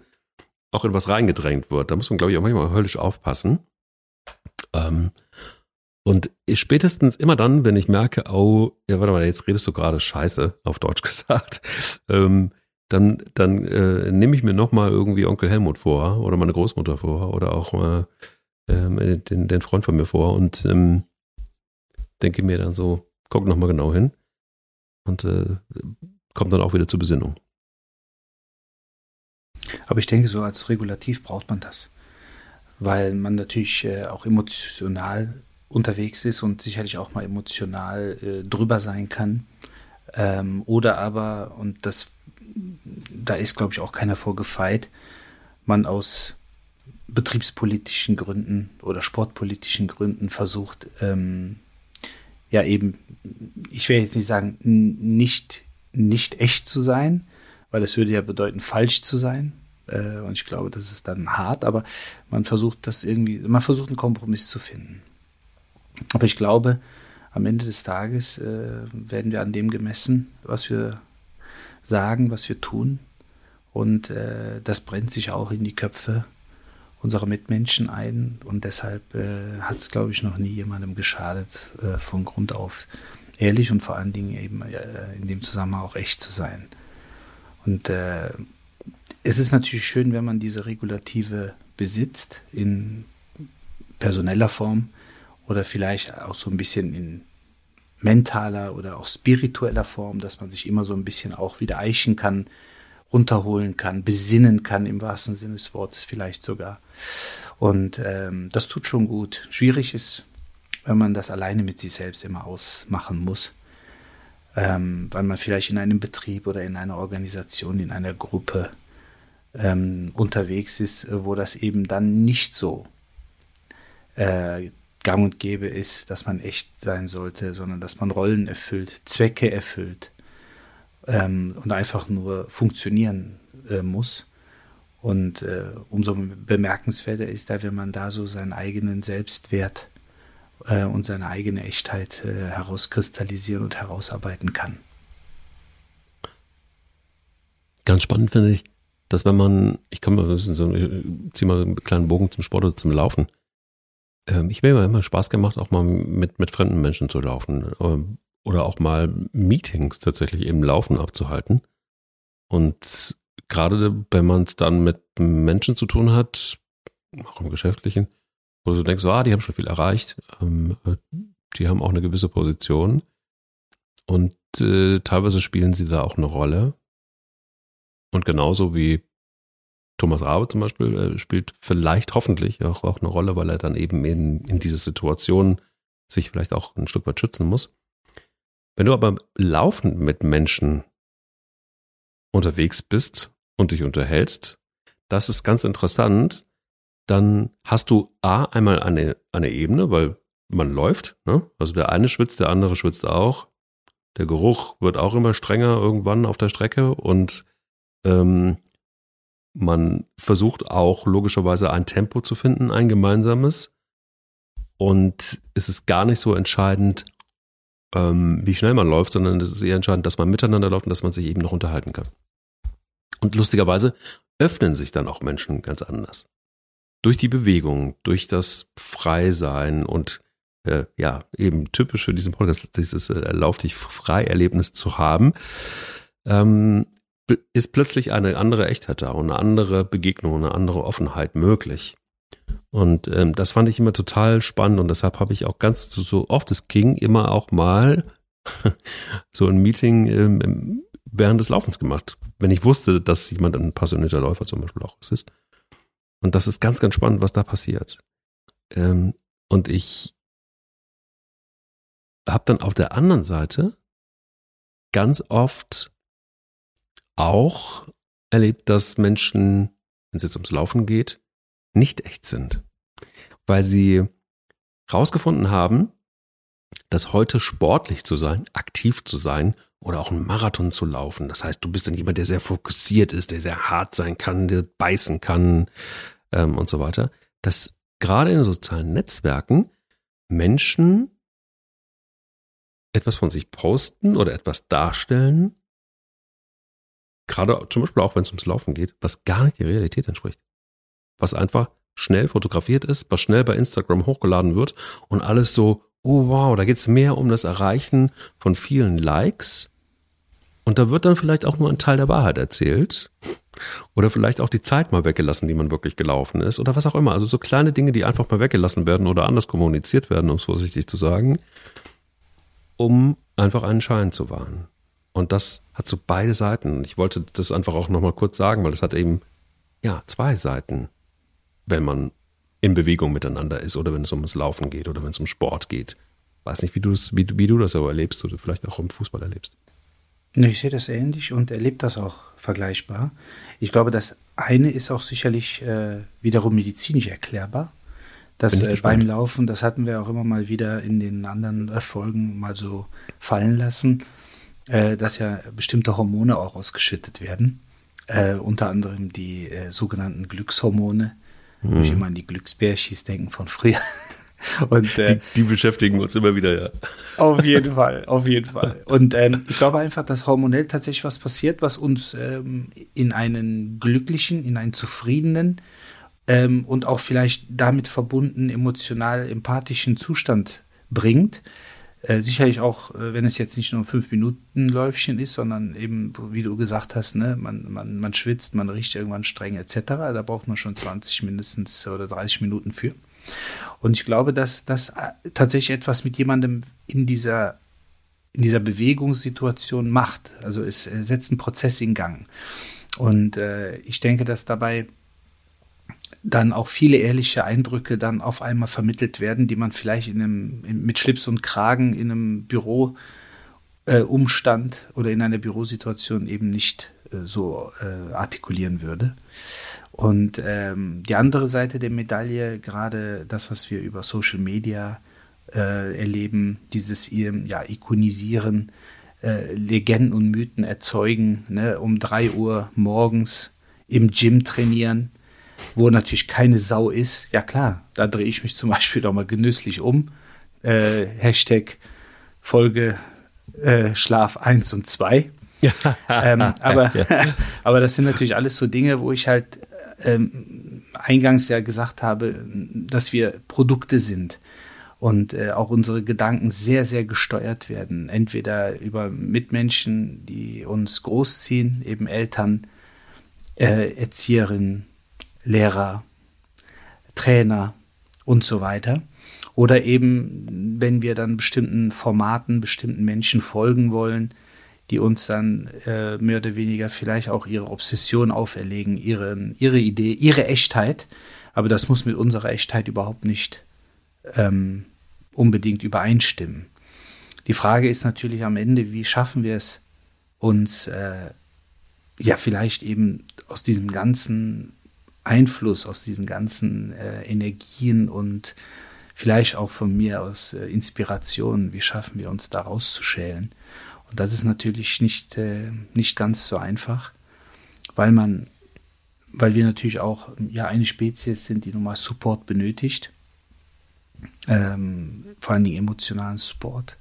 auch in was reingedrängt wird. Da muss man, glaube ich, auch manchmal höllisch aufpassen. Ähm, und spätestens immer dann, wenn ich merke, oh, ja, warte mal, jetzt redest du gerade Scheiße, auf Deutsch gesagt, ähm, dann, dann äh, nehme ich mir nochmal irgendwie Onkel Helmut vor oder meine Großmutter vor oder auch äh, den, den Freund von mir vor und ähm, denke mir dann so, guck nochmal genau hin und äh, kommt dann auch wieder zur Besinnung. Aber ich denke, so als Regulativ braucht man das, weil man natürlich äh, auch emotional unterwegs ist und sicherlich auch mal emotional äh, drüber sein kann. Ähm, oder aber, und das, da ist, glaube ich, auch keiner vorgefeit, man aus betriebspolitischen Gründen oder sportpolitischen Gründen versucht, ähm, ja eben, ich will jetzt nicht sagen, nicht, nicht echt zu sein, weil das würde ja bedeuten, falsch zu sein. Äh, und ich glaube, das ist dann hart, aber man versucht das irgendwie, man versucht einen Kompromiss zu finden. Aber ich glaube, am Ende des Tages äh, werden wir an dem gemessen, was wir sagen, was wir tun. Und äh, das brennt sich auch in die Köpfe unserer Mitmenschen ein. Und deshalb äh, hat es, glaube ich, noch nie jemandem geschadet, äh, von Grund auf ehrlich und vor allen Dingen eben äh, in dem Zusammenhang auch echt zu sein. Und äh, es ist natürlich schön, wenn man diese Regulative besitzt in personeller Form oder vielleicht auch so ein bisschen in mentaler oder auch spiritueller Form, dass man sich immer so ein bisschen auch wieder eichen kann, runterholen kann, besinnen kann im wahrsten Sinne des Wortes vielleicht sogar. Und ähm, das tut schon gut. Schwierig ist, wenn man das alleine mit sich selbst immer ausmachen muss, ähm, weil man vielleicht in einem Betrieb oder in einer Organisation, in einer Gruppe ähm, unterwegs ist, wo das eben dann nicht so äh, gang und gäbe ist, dass man echt sein sollte, sondern dass man Rollen erfüllt, Zwecke erfüllt ähm, und einfach nur funktionieren äh, muss. Und äh, umso bemerkenswerter ist da, wenn man da so seinen eigenen Selbstwert äh, und seine eigene Echtheit äh, herauskristallisieren und herausarbeiten kann. Ganz spannend finde ich, dass wenn man, ich kann mal so, ich zieh mal einen kleinen Bogen zum Sport oder zum Laufen. Ähm, ich mir immer Spaß gemacht, auch mal mit, mit fremden Menschen zu laufen. Ähm, oder auch mal Meetings tatsächlich eben laufen abzuhalten. Und gerade wenn man es dann mit Menschen zu tun hat, auch im Geschäftlichen, wo du denkst, ah, die haben schon viel erreicht, ähm, die haben auch eine gewisse Position und äh, teilweise spielen sie da auch eine Rolle. Und genauso wie Thomas Rabe zum Beispiel äh, spielt vielleicht hoffentlich auch, auch eine Rolle, weil er dann eben in, in diese Situation sich vielleicht auch ein Stück weit schützen muss. Wenn du aber laufend mit Menschen unterwegs bist und dich unterhältst, das ist ganz interessant, dann hast du A, einmal eine, eine Ebene, weil man läuft, ne? also der eine schwitzt, der andere schwitzt auch, der Geruch wird auch immer strenger irgendwann auf der Strecke und ähm, man versucht auch logischerweise ein Tempo zu finden, ein gemeinsames. Und es ist gar nicht so entscheidend, ähm, wie schnell man läuft, sondern es ist eher entscheidend, dass man miteinander läuft und dass man sich eben noch unterhalten kann. Und lustigerweise öffnen sich dann auch Menschen ganz anders. Durch die Bewegung, durch das Freisein und äh, ja, eben typisch für diesen Podcast, dieses äh, Lauf dich frei Erlebnis zu haben, ähm, ist plötzlich eine andere Echtheit da und eine andere Begegnung, eine andere Offenheit möglich. Und ähm, das fand ich immer total spannend und deshalb habe ich auch ganz so oft es ging immer auch mal so ein Meeting ähm, während des Laufens gemacht. Wenn ich wusste, dass jemand ein passionierter Läufer zum Beispiel auch ist. Und das ist ganz, ganz spannend, was da passiert. Ähm, und ich habe dann auf der anderen Seite ganz oft auch erlebt, dass Menschen, wenn es jetzt ums Laufen geht, nicht echt sind. Weil sie rausgefunden haben, dass heute sportlich zu sein, aktiv zu sein oder auch einen Marathon zu laufen. Das heißt, du bist dann jemand, der sehr fokussiert ist, der sehr hart sein kann, der beißen kann ähm, und so weiter. Dass gerade in sozialen Netzwerken Menschen etwas von sich posten oder etwas darstellen, gerade zum Beispiel auch wenn es ums Laufen geht, was gar nicht der Realität entspricht. Was einfach schnell fotografiert ist, was schnell bei Instagram hochgeladen wird und alles so, oh wow, da geht es mehr um das Erreichen von vielen Likes. Und da wird dann vielleicht auch nur ein Teil der Wahrheit erzählt. Oder vielleicht auch die Zeit mal weggelassen, die man wirklich gelaufen ist. Oder was auch immer. Also so kleine Dinge, die einfach mal weggelassen werden oder anders kommuniziert werden, um es vorsichtig zu sagen, um einfach einen Schein zu wahren. Und das hat so beide Seiten. Ich wollte das einfach auch nochmal kurz sagen, weil es hat eben, ja, zwei Seiten, wenn man in Bewegung miteinander ist oder wenn es ums Laufen geht oder wenn es um Sport geht. Weiß nicht, wie du, das, wie, wie du das aber erlebst oder vielleicht auch im Fußball erlebst. Ich sehe das ähnlich und erlebe das auch vergleichbar. Ich glaube, das eine ist auch sicherlich äh, wiederum medizinisch erklärbar. Das äh, beim Laufen, das hatten wir auch immer mal wieder in den anderen Folgen mal so fallen lassen, äh, dass ja bestimmte Hormone auch ausgeschüttet werden. Äh, unter anderem die äh, sogenannten Glückshormone, Mhm. Muss ich immer an die Glücksbärchis denken von früher. Und, äh, die, die, beschäftigen uns immer wieder, ja. Auf jeden Fall, auf jeden Fall. Und ähm, ich glaube einfach, dass hormonell tatsächlich was passiert, was uns ähm, in einen glücklichen, in einen zufriedenen ähm, und auch vielleicht damit verbunden emotional empathischen Zustand bringt. Äh, sicherlich auch, äh, wenn es jetzt nicht nur ein fünf Minuten Läufchen ist, sondern eben, wie du gesagt hast, ne, man, man, man schwitzt, man riecht irgendwann streng etc. Da braucht man schon 20 mindestens oder 30 Minuten für. Und ich glaube, dass das äh, tatsächlich etwas mit jemandem in dieser in dieser Bewegungssituation macht. Also es setzt einen Prozess in Gang. Und äh, ich denke, dass dabei dann auch viele ehrliche Eindrücke dann auf einmal vermittelt werden, die man vielleicht in einem, in, mit Schlips und Kragen in einem Büro äh, oder in einer Bürosituation eben nicht äh, so äh, artikulieren würde. Und ähm, die andere Seite der Medaille, gerade das, was wir über Social Media äh, erleben, dieses ja, Ikonisieren, äh, Legenden und Mythen erzeugen, ne, um drei Uhr morgens im Gym trainieren, wo natürlich keine Sau ist, ja klar, da drehe ich mich zum Beispiel doch mal genüsslich um. Äh, Hashtag Folge äh, Schlaf 1 und 2. Ja. ähm, aber, aber das sind natürlich alles so Dinge, wo ich halt ähm, eingangs ja gesagt habe, dass wir Produkte sind und äh, auch unsere Gedanken sehr, sehr gesteuert werden. Entweder über Mitmenschen, die uns großziehen, eben Eltern, äh, Erzieherinnen, Lehrer, Trainer und so weiter. Oder eben, wenn wir dann bestimmten Formaten, bestimmten Menschen folgen wollen, die uns dann äh, mehr oder weniger vielleicht auch ihre Obsession auferlegen, ihre, ihre Idee, ihre Echtheit. Aber das muss mit unserer Echtheit überhaupt nicht ähm, unbedingt übereinstimmen. Die Frage ist natürlich am Ende, wie schaffen wir es, uns äh, ja vielleicht eben aus diesem ganzen Einfluss aus diesen ganzen äh, Energien und vielleicht auch von mir aus äh, Inspirationen, wie schaffen wir uns da rauszuschälen? Und das ist natürlich nicht, äh, nicht ganz so einfach, weil man, weil wir natürlich auch ja eine Spezies sind, die nun mal Support benötigt, ähm, vor allen Dingen emotionalen Support.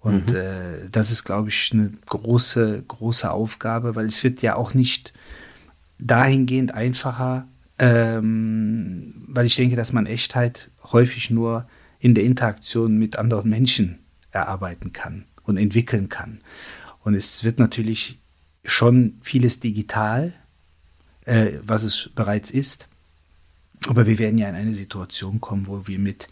Und mhm. äh, das ist, glaube ich, eine große, große Aufgabe, weil es wird ja auch nicht dahingehend einfacher, ähm, weil ich denke, dass man Echtheit häufig nur in der Interaktion mit anderen Menschen erarbeiten kann und entwickeln kann. Und es wird natürlich schon vieles digital, äh, was es bereits ist. Aber wir werden ja in eine Situation kommen, wo wir mit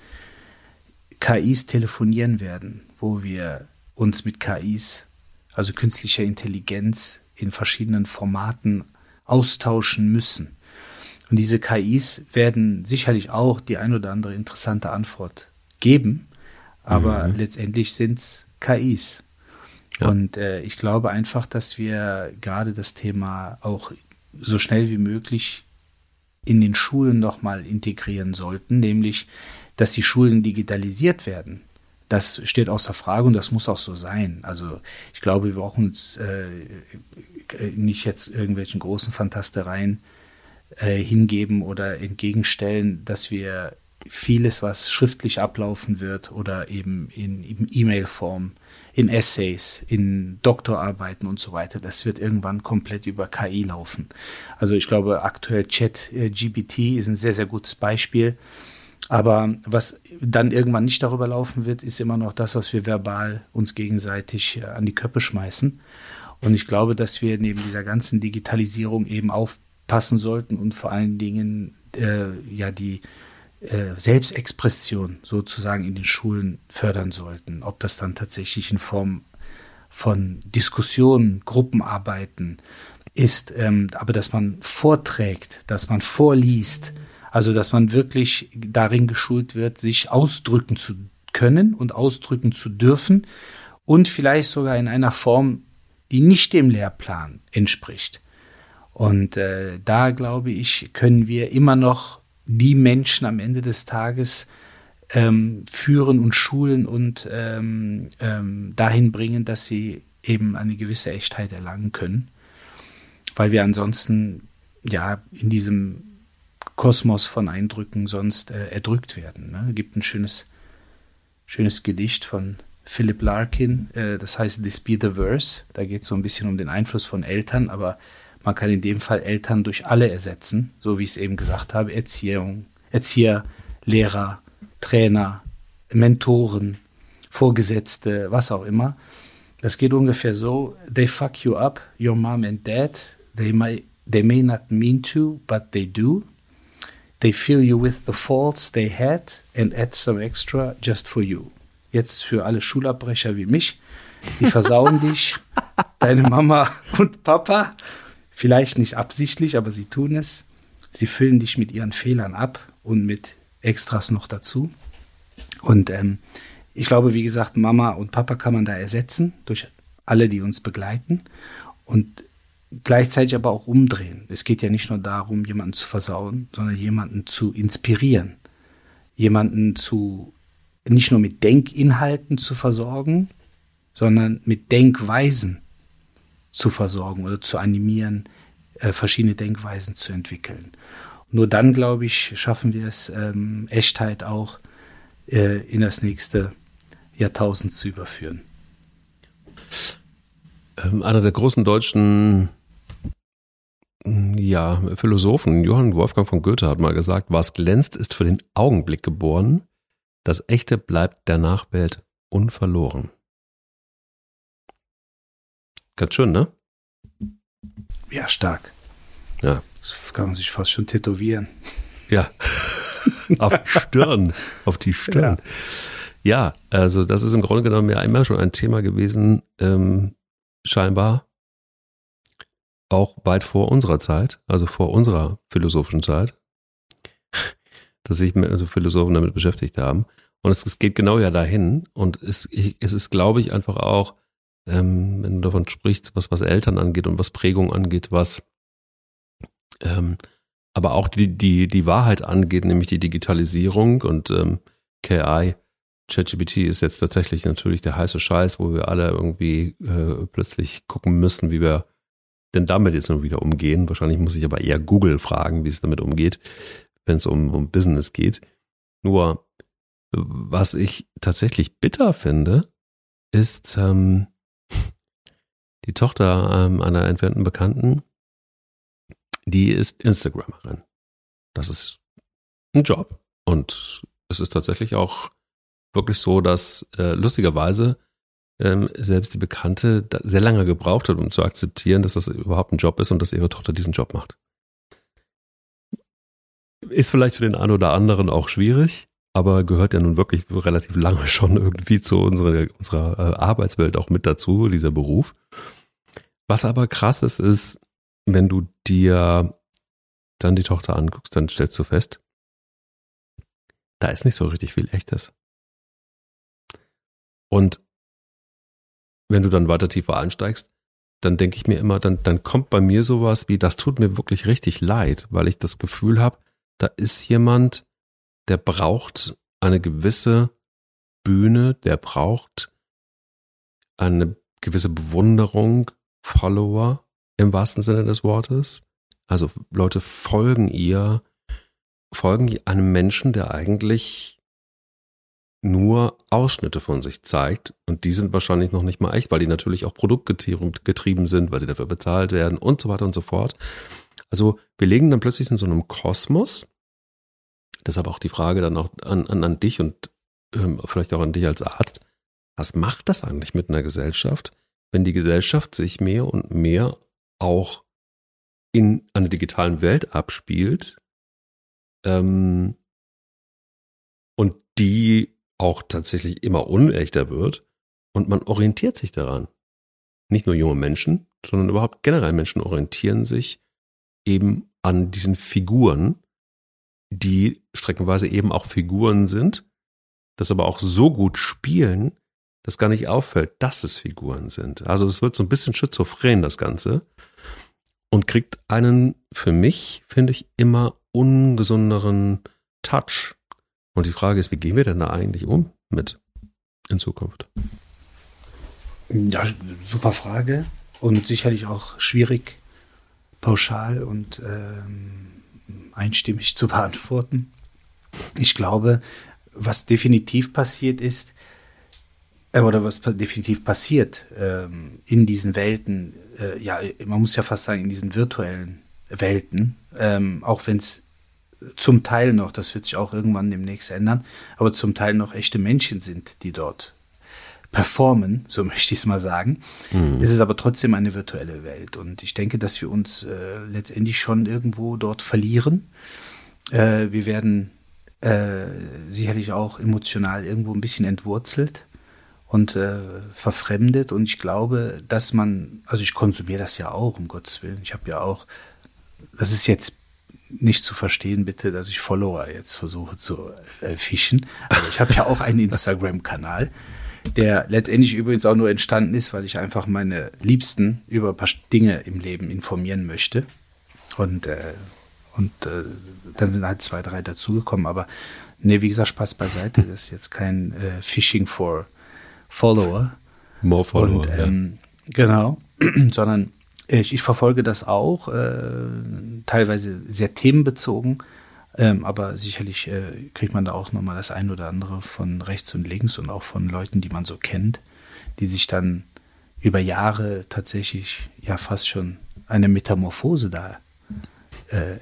KIs telefonieren werden, wo wir uns mit KIs, also künstlicher Intelligenz, in verschiedenen Formaten austauschen müssen. Und diese KIs werden sicherlich auch die ein oder andere interessante Antwort geben, aber mhm. letztendlich sind es KIs. Ja. Und äh, ich glaube einfach, dass wir gerade das Thema auch so schnell wie möglich in den Schulen nochmal integrieren sollten, nämlich, dass die Schulen digitalisiert werden. Das steht außer Frage und das muss auch so sein. Also ich glaube, wir brauchen uns äh, nicht jetzt irgendwelchen großen Fantastereien äh, hingeben oder entgegenstellen, dass wir vieles, was schriftlich ablaufen wird oder eben in, E-Mail-Form, in Essays, in Doktorarbeiten und so weiter, das wird irgendwann komplett über KI laufen. Also ich glaube, aktuell Chat äh, GPT ist ein sehr, sehr gutes Beispiel. Aber was dann irgendwann nicht darüber laufen wird, ist immer noch das, was wir verbal uns gegenseitig äh, an die Köppe schmeißen. Und ich glaube, dass wir neben dieser ganzen Digitalisierung eben aufpassen sollten und vor allen Dingen äh, ja die äh, Selbstexpression sozusagen in den Schulen fördern sollten. Ob das dann tatsächlich in Form von Diskussionen, Gruppenarbeiten ist, ähm, aber dass man vorträgt, dass man vorliest, also dass man wirklich darin geschult wird, sich ausdrücken zu können und ausdrücken zu dürfen und vielleicht sogar in einer Form, die nicht dem Lehrplan entspricht. Und äh, da glaube ich, können wir immer noch die Menschen am Ende des Tages ähm, führen und schulen und ähm, ähm, dahin bringen, dass sie eben eine gewisse Echtheit erlangen können. Weil wir ansonsten ja in diesem Kosmos von Eindrücken sonst äh, erdrückt werden. Ne? Es gibt ein schönes, schönes Gedicht von Philip Larkin, äh, das heißt Be the Verse. Da geht es so ein bisschen um den Einfluss von Eltern, aber man kann in dem Fall Eltern durch alle ersetzen, so wie ich es eben gesagt habe, Erziehung, Erzieher, Lehrer, Trainer, Mentoren, Vorgesetzte, was auch immer. Das geht ungefähr so, they fuck you up, your mom and dad, they may, they may not mean to, but they do. They fill you with the faults they had and add some extra just for you. Jetzt für alle Schulabbrecher wie mich. Sie versauen dich, deine Mama und Papa Vielleicht nicht absichtlich, aber sie tun es. Sie füllen dich mit ihren Fehlern ab und mit Extras noch dazu. Und ähm, ich glaube, wie gesagt, Mama und Papa kann man da ersetzen durch alle, die uns begleiten. Und gleichzeitig aber auch umdrehen. Es geht ja nicht nur darum, jemanden zu versauen, sondern jemanden zu inspirieren. Jemanden zu, nicht nur mit Denkinhalten zu versorgen, sondern mit Denkweisen zu versorgen oder zu animieren, äh, verschiedene Denkweisen zu entwickeln. Nur dann, glaube ich, schaffen wir es, ähm, Echtheit auch äh, in das nächste Jahrtausend zu überführen. Ähm, einer der großen deutschen mm, ja, Philosophen, Johann Wolfgang von Goethe, hat mal gesagt, was glänzt, ist für den Augenblick geboren, das Echte bleibt der Nachwelt unverloren. Ganz schön, ne? Ja, stark. Ja. Das kann man sich fast schon tätowieren. Ja. auf die Stirn. Auf die Stirn. Ja. ja. also das ist im Grunde genommen ja immer schon ein Thema gewesen, ähm, scheinbar auch weit vor unserer Zeit, also vor unserer philosophischen Zeit, dass sich also Philosophen damit beschäftigt haben. Und es, es geht genau ja dahin. Und es, es ist, glaube ich, einfach auch ähm, wenn du davon sprichst, was, was Eltern angeht und was Prägung angeht, was ähm, aber auch die, die, die Wahrheit angeht, nämlich die Digitalisierung und ähm, KI, ChatGPT ist jetzt tatsächlich natürlich der heiße Scheiß, wo wir alle irgendwie äh, plötzlich gucken müssen, wie wir denn damit jetzt nur wieder umgehen. Wahrscheinlich muss ich aber eher Google fragen, wie es damit umgeht, wenn es um, um Business geht. Nur, was ich tatsächlich bitter finde, ist, ähm, die Tochter ähm, einer entfernten Bekannten, die ist Instagrammerin. Das ist ein Job. Und es ist tatsächlich auch wirklich so, dass äh, lustigerweise ähm, selbst die Bekannte sehr lange gebraucht hat, um zu akzeptieren, dass das überhaupt ein Job ist und dass ihre Tochter diesen Job macht. Ist vielleicht für den einen oder anderen auch schwierig, aber gehört ja nun wirklich relativ lange schon irgendwie zu unserer, unserer äh, Arbeitswelt auch mit dazu, dieser Beruf. Was aber krass ist, ist, wenn du dir dann die Tochter anguckst, dann stellst du fest, da ist nicht so richtig viel Echtes. Und wenn du dann weiter tiefer einsteigst, dann denke ich mir immer, dann, dann kommt bei mir sowas wie, das tut mir wirklich richtig leid, weil ich das Gefühl habe, da ist jemand, der braucht eine gewisse Bühne, der braucht eine gewisse Bewunderung, Follower im wahrsten Sinne des Wortes. Also Leute folgen ihr, folgen einem Menschen, der eigentlich nur Ausschnitte von sich zeigt und die sind wahrscheinlich noch nicht mal echt, weil die natürlich auch produktgetrieben sind, weil sie dafür bezahlt werden und so weiter und so fort. Also wir legen dann plötzlich in so einem Kosmos, deshalb auch die Frage dann auch an, an, an dich und ähm, vielleicht auch an dich als Arzt, was macht das eigentlich mit einer Gesellschaft, wenn die Gesellschaft sich mehr und mehr auch in einer digitalen Welt abspielt ähm, und die auch tatsächlich immer unechter wird und man orientiert sich daran. Nicht nur junge Menschen, sondern überhaupt generell Menschen orientieren sich eben an diesen Figuren, die streckenweise eben auch Figuren sind, das aber auch so gut spielen, dass gar nicht auffällt, dass es Figuren sind. Also es wird so ein bisschen schizophren, das Ganze, und kriegt einen, für mich, finde ich, immer ungesunderen Touch. Und die Frage ist, wie gehen wir denn da eigentlich um mit in Zukunft? Ja, super Frage und sicherlich auch schwierig, pauschal und ähm, einstimmig zu beantworten. Ich glaube, was definitiv passiert ist, äh, oder was definitiv passiert ähm, in diesen Welten, äh, ja, man muss ja fast sagen, in diesen virtuellen Welten, ähm, auch wenn es zum Teil noch, das wird sich auch irgendwann demnächst ändern, aber zum Teil noch echte Menschen sind, die dort performen, so möchte ich es mal sagen. Mhm. Es ist aber trotzdem eine virtuelle Welt und ich denke, dass wir uns äh, letztendlich schon irgendwo dort verlieren. Äh, wir werden äh, sicherlich auch emotional irgendwo ein bisschen entwurzelt und äh, verfremdet und ich glaube, dass man, also ich konsumiere das ja auch, um Gottes Willen. Ich habe ja auch, das ist jetzt nicht zu verstehen, bitte, dass ich Follower jetzt versuche zu äh, fischen. Aber ich habe ja auch einen Instagram-Kanal, der letztendlich übrigens auch nur entstanden ist, weil ich einfach meine Liebsten über ein paar Dinge im Leben informieren möchte. Und, äh, und äh, dann sind halt zwei, drei dazugekommen. Aber nee, wie gesagt, Spaß beiseite. Das ist jetzt kein äh, Phishing for Follower. More Follower. Und, ähm, ja. Genau, sondern ich, ich verfolge das auch, äh, teilweise sehr themenbezogen, ähm, aber sicherlich äh, kriegt man da auch nochmal das ein oder andere von rechts und links und auch von Leuten, die man so kennt, die sich dann über Jahre tatsächlich ja fast schon eine Metamorphose da, äh,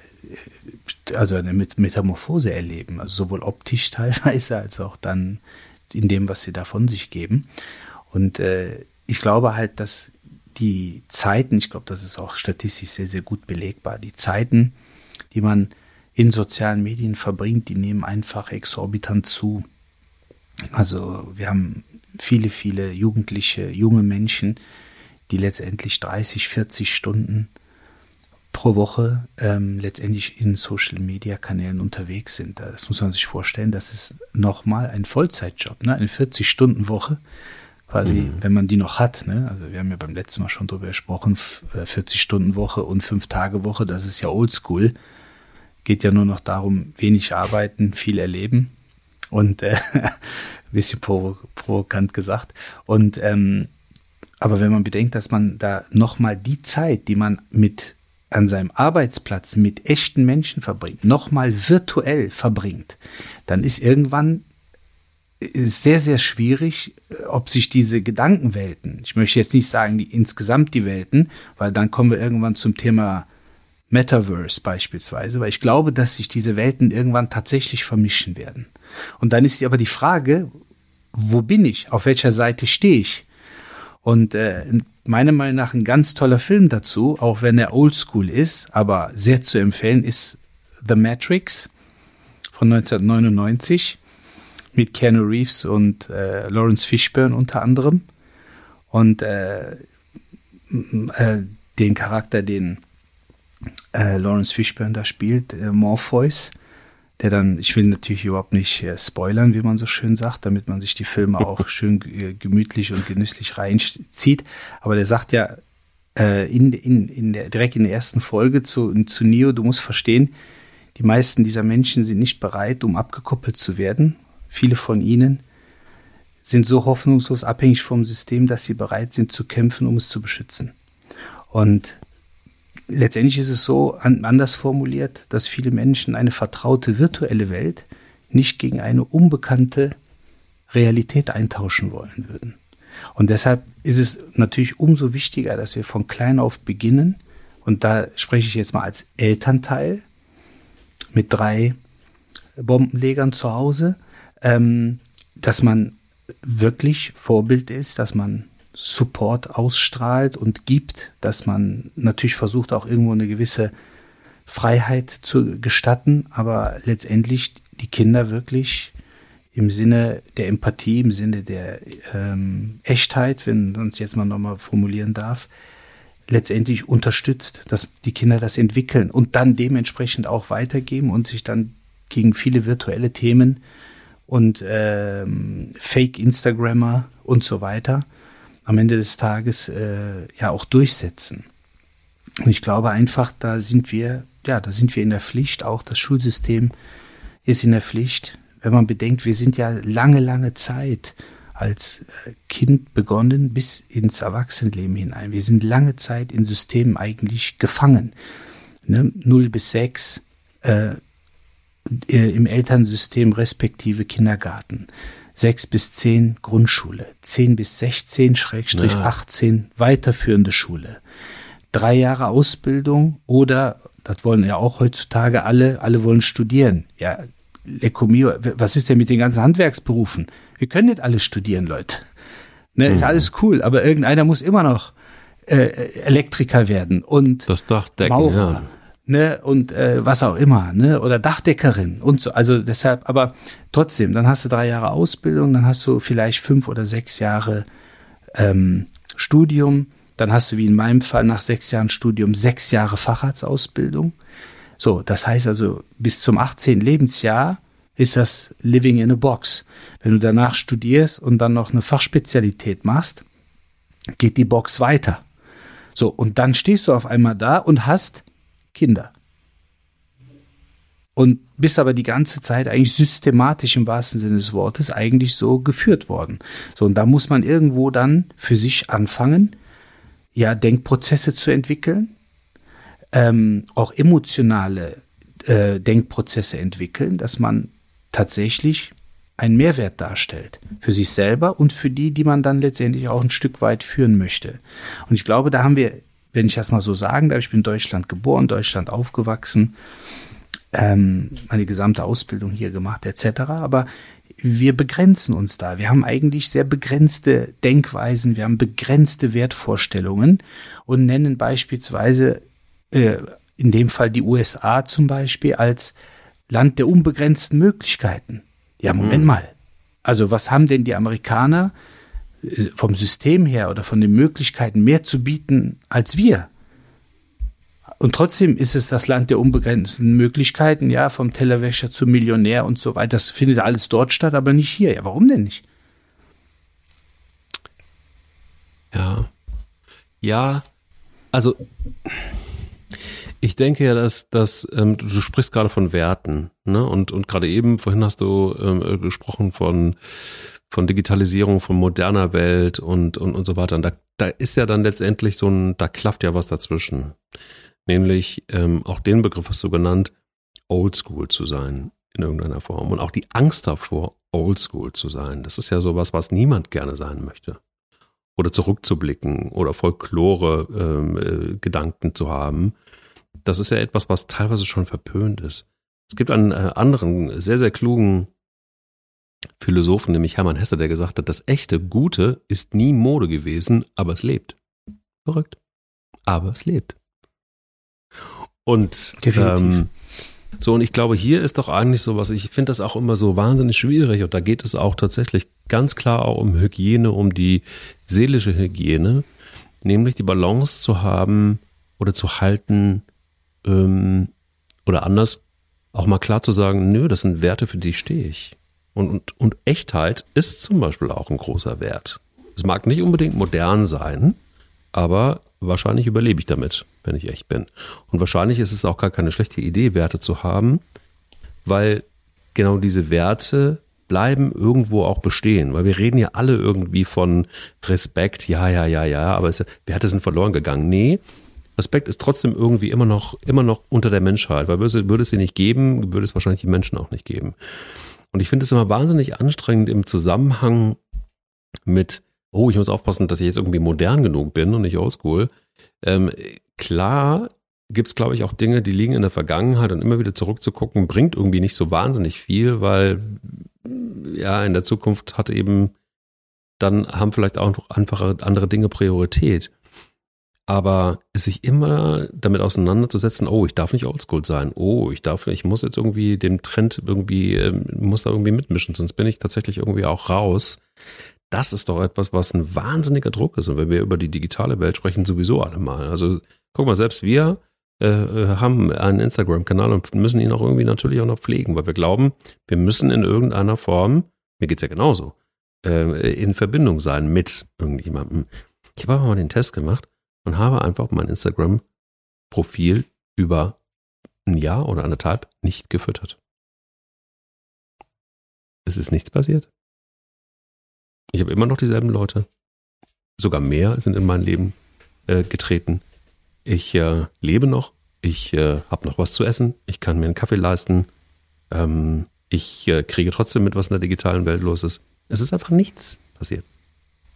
also eine Metamorphose erleben, also sowohl optisch teilweise als auch dann in dem, was sie da von sich geben. Und äh, ich glaube halt, dass die Zeiten, ich glaube, das ist auch statistisch sehr, sehr gut belegbar, die Zeiten, die man in sozialen Medien verbringt, die nehmen einfach exorbitant zu. Also wir haben viele, viele Jugendliche, junge Menschen, die letztendlich 30, 40 Stunden pro Woche ähm, letztendlich in Social-Media-Kanälen unterwegs sind. Das muss man sich vorstellen. Das ist nochmal ein Vollzeitjob, ne? eine 40-Stunden-Woche quasi, mhm. wenn man die noch hat. Ne? Also wir haben ja beim letzten Mal schon drüber gesprochen, 40-Stunden-Woche äh, und 5-Tage-Woche, das ist ja oldschool. Geht ja nur noch darum, wenig arbeiten, viel erleben und äh, bisschen provokant gesagt. Und ähm, aber wenn man bedenkt, dass man da nochmal die Zeit, die man mit an seinem Arbeitsplatz mit echten Menschen verbringt, nochmal virtuell verbringt, dann ist irgendwann ist sehr, sehr schwierig, äh, ob sich diese Gedankenwelten, ich möchte jetzt nicht sagen die, insgesamt die Welten, weil dann kommen wir irgendwann zum Thema Metaverse beispielsweise, weil ich glaube, dass sich diese Welten irgendwann tatsächlich vermischen werden. Und dann ist aber die Frage, wo bin ich? Auf welcher Seite stehe ich? Und äh, meiner Meinung nach ein ganz toller Film dazu, auch wenn er oldschool ist, aber sehr zu empfehlen, ist The Matrix von 1999 mit Keanu Reeves und äh, Lawrence Fishburne unter anderem. Und äh, äh, den Charakter, den äh, Lawrence Fishburne da spielt, äh, Morpheus, der dann, ich will natürlich überhaupt nicht äh, spoilern, wie man so schön sagt, damit man sich die Filme auch schön äh, gemütlich und genüsslich reinzieht. Aber der sagt ja äh, in, in, in der, direkt in der ersten Folge zu, zu Neo, du musst verstehen, die meisten dieser Menschen sind nicht bereit, um abgekoppelt zu werden. Viele von ihnen sind so hoffnungslos abhängig vom System, dass sie bereit sind zu kämpfen, um es zu beschützen. Und letztendlich ist es so anders formuliert, dass viele Menschen eine vertraute virtuelle Welt nicht gegen eine unbekannte Realität eintauschen wollen würden. Und deshalb ist es natürlich umso wichtiger, dass wir von klein auf beginnen. Und da spreche ich jetzt mal als Elternteil mit drei Bombenlegern zu Hause, ähm, dass man wirklich Vorbild ist, dass man Support ausstrahlt und gibt, dass man natürlich versucht, auch irgendwo eine gewisse Freiheit zu gestatten, aber letztendlich die Kinder wirklich im Sinne der Empathie, im Sinne der ähm, Echtheit, wenn man es jetzt mal nochmal formulieren darf, letztendlich unterstützt, dass die Kinder das entwickeln und dann dementsprechend auch weitergeben und sich dann gegen viele virtuelle Themen und ähm, Fake-Instagrammer und so weiter am Ende des Tages äh, ja auch durchsetzen. Und ich glaube einfach, da sind wir, ja, da sind wir in der Pflicht, auch das Schulsystem ist in der Pflicht, wenn man bedenkt, wir sind ja lange, lange Zeit als äh, Kind begonnen bis ins Erwachsenenleben hinein. Wir sind lange Zeit in Systemen eigentlich gefangen. Ne? 0 bis 6 äh, äh, im Elternsystem respektive Kindergarten. 6 bis 10 Grundschule, 10 bis 16 Schrägstrich ja. 18 weiterführende Schule. Drei Jahre Ausbildung oder, das wollen ja auch heutzutage alle, alle wollen studieren. Ja, Lecco mio, was ist denn mit den ganzen Handwerksberufen? Wir können nicht alle studieren, Leute. Ne, ist mhm. alles cool, aber irgendeiner muss immer noch äh, Elektriker werden und Maurer, ja. Ne, und äh, was auch immer, ne, oder Dachdeckerin und so. Also deshalb, aber trotzdem, dann hast du drei Jahre Ausbildung, dann hast du vielleicht fünf oder sechs Jahre ähm, Studium, dann hast du wie in meinem Fall nach sechs Jahren Studium sechs Jahre Facharztausbildung. So, das heißt also, bis zum 18. Lebensjahr ist das Living in a Box. Wenn du danach studierst und dann noch eine Fachspezialität machst, geht die Box weiter. So, und dann stehst du auf einmal da und hast Kinder. Und bist aber die ganze Zeit eigentlich systematisch im wahrsten Sinne des Wortes eigentlich so geführt worden. So, und da muss man irgendwo dann für sich anfangen, ja, Denkprozesse zu entwickeln, ähm, auch emotionale äh, Denkprozesse entwickeln, dass man tatsächlich einen Mehrwert darstellt für sich selber und für die, die man dann letztendlich auch ein Stück weit führen möchte. Und ich glaube, da haben wir, wenn ich das mal so sagen darf, ich bin in Deutschland geboren, Deutschland aufgewachsen, ähm, meine gesamte Ausbildung hier gemacht etc. Aber wir begrenzen uns da. Wir haben eigentlich sehr begrenzte Denkweisen, wir haben begrenzte Wertvorstellungen und nennen beispielsweise äh, in dem Fall die USA zum Beispiel als Land der unbegrenzten Möglichkeiten. Ja, Moment mhm. mal. Also was haben denn die Amerikaner vom System her oder von den Möglichkeiten mehr zu bieten als wir? Und trotzdem ist es das Land der unbegrenzten Möglichkeiten, ja, vom Tellerwäscher zum Millionär und so weiter. Das findet alles dort statt, aber nicht hier. Ja, warum denn nicht? Ja. Ja, also ich denke ja, dass, dass ähm, du sprichst gerade von Werten, ne? Und, und gerade eben, vorhin hast du ähm, äh, gesprochen von, von Digitalisierung, von moderner Welt und, und, und so weiter. Und da, da ist ja dann letztendlich so ein, da klafft ja was dazwischen. Nämlich ähm, auch den Begriff hast du genannt, oldschool zu sein in irgendeiner Form. Und auch die Angst davor, oldschool zu sein. Das ist ja sowas, was niemand gerne sein möchte. Oder zurückzublicken oder Folklore-Gedanken ähm, äh, zu haben das ist ja etwas, was teilweise schon verpönt ist. Es gibt einen äh, anderen, sehr, sehr klugen Philosophen, nämlich Hermann Hesse, der gesagt hat, das echte Gute ist nie Mode gewesen, aber es lebt. Verrückt. Aber es lebt. Und ähm, So, und ich glaube, hier ist doch eigentlich so was, ich finde das auch immer so wahnsinnig schwierig und da geht es auch tatsächlich ganz klar auch um Hygiene, um die seelische Hygiene, nämlich die Balance zu haben oder zu halten ähm, oder anders, auch mal klar zu sagen, nö, das sind Werte, für die stehe ich. Und, und, und Echtheit ist zum Beispiel auch ein großer Wert. Es mag nicht unbedingt modern sein, aber wahrscheinlich überlebe ich damit, wenn ich echt bin. Und wahrscheinlich ist es auch gar keine schlechte Idee, Werte zu haben, weil genau diese Werte bleiben irgendwo auch bestehen, weil wir reden ja alle irgendwie von Respekt, ja, ja, ja, ja, aber es, Werte sind verloren gegangen. Nee, Respekt ist trotzdem irgendwie immer noch, immer noch unter der Menschheit, weil würde, würde es sie nicht geben, würde es wahrscheinlich die Menschen auch nicht geben. Und ich finde es immer wahnsinnig anstrengend im Zusammenhang mit oh, ich muss aufpassen, dass ich jetzt irgendwie modern genug bin und nicht oldschool. Ähm, klar gibt es, glaube ich, auch Dinge, die liegen in der Vergangenheit und immer wieder zurückzugucken, bringt irgendwie nicht so wahnsinnig viel, weil ja, in der Zukunft hat eben, dann haben vielleicht auch einfach andere Dinge Priorität. Aber sich immer damit auseinanderzusetzen, oh, ich darf nicht oldschool sein, oh, ich darf, ich muss jetzt irgendwie dem Trend irgendwie, ähm, muss da irgendwie mitmischen, sonst bin ich tatsächlich irgendwie auch raus das ist doch etwas, was ein wahnsinniger Druck ist. Und wenn wir über die digitale Welt sprechen, sowieso allemal. Also guck mal, selbst wir äh, äh, haben einen Instagram-Kanal und müssen ihn auch irgendwie natürlich auch noch pflegen, weil wir glauben, wir müssen in irgendeiner Form, mir geht's ja genauso, äh, in Verbindung sein mit irgendjemandem. Ich habe mal den Test gemacht und habe einfach mein Instagram-Profil über ein Jahr oder anderthalb nicht gefüttert. Es ist nichts passiert. Ich habe immer noch dieselben Leute. Sogar mehr sind in mein Leben äh, getreten. Ich äh, lebe noch. Ich äh, habe noch was zu essen. Ich kann mir einen Kaffee leisten. Ähm, ich äh, kriege trotzdem mit, was in der digitalen Welt los ist. Es ist einfach nichts passiert.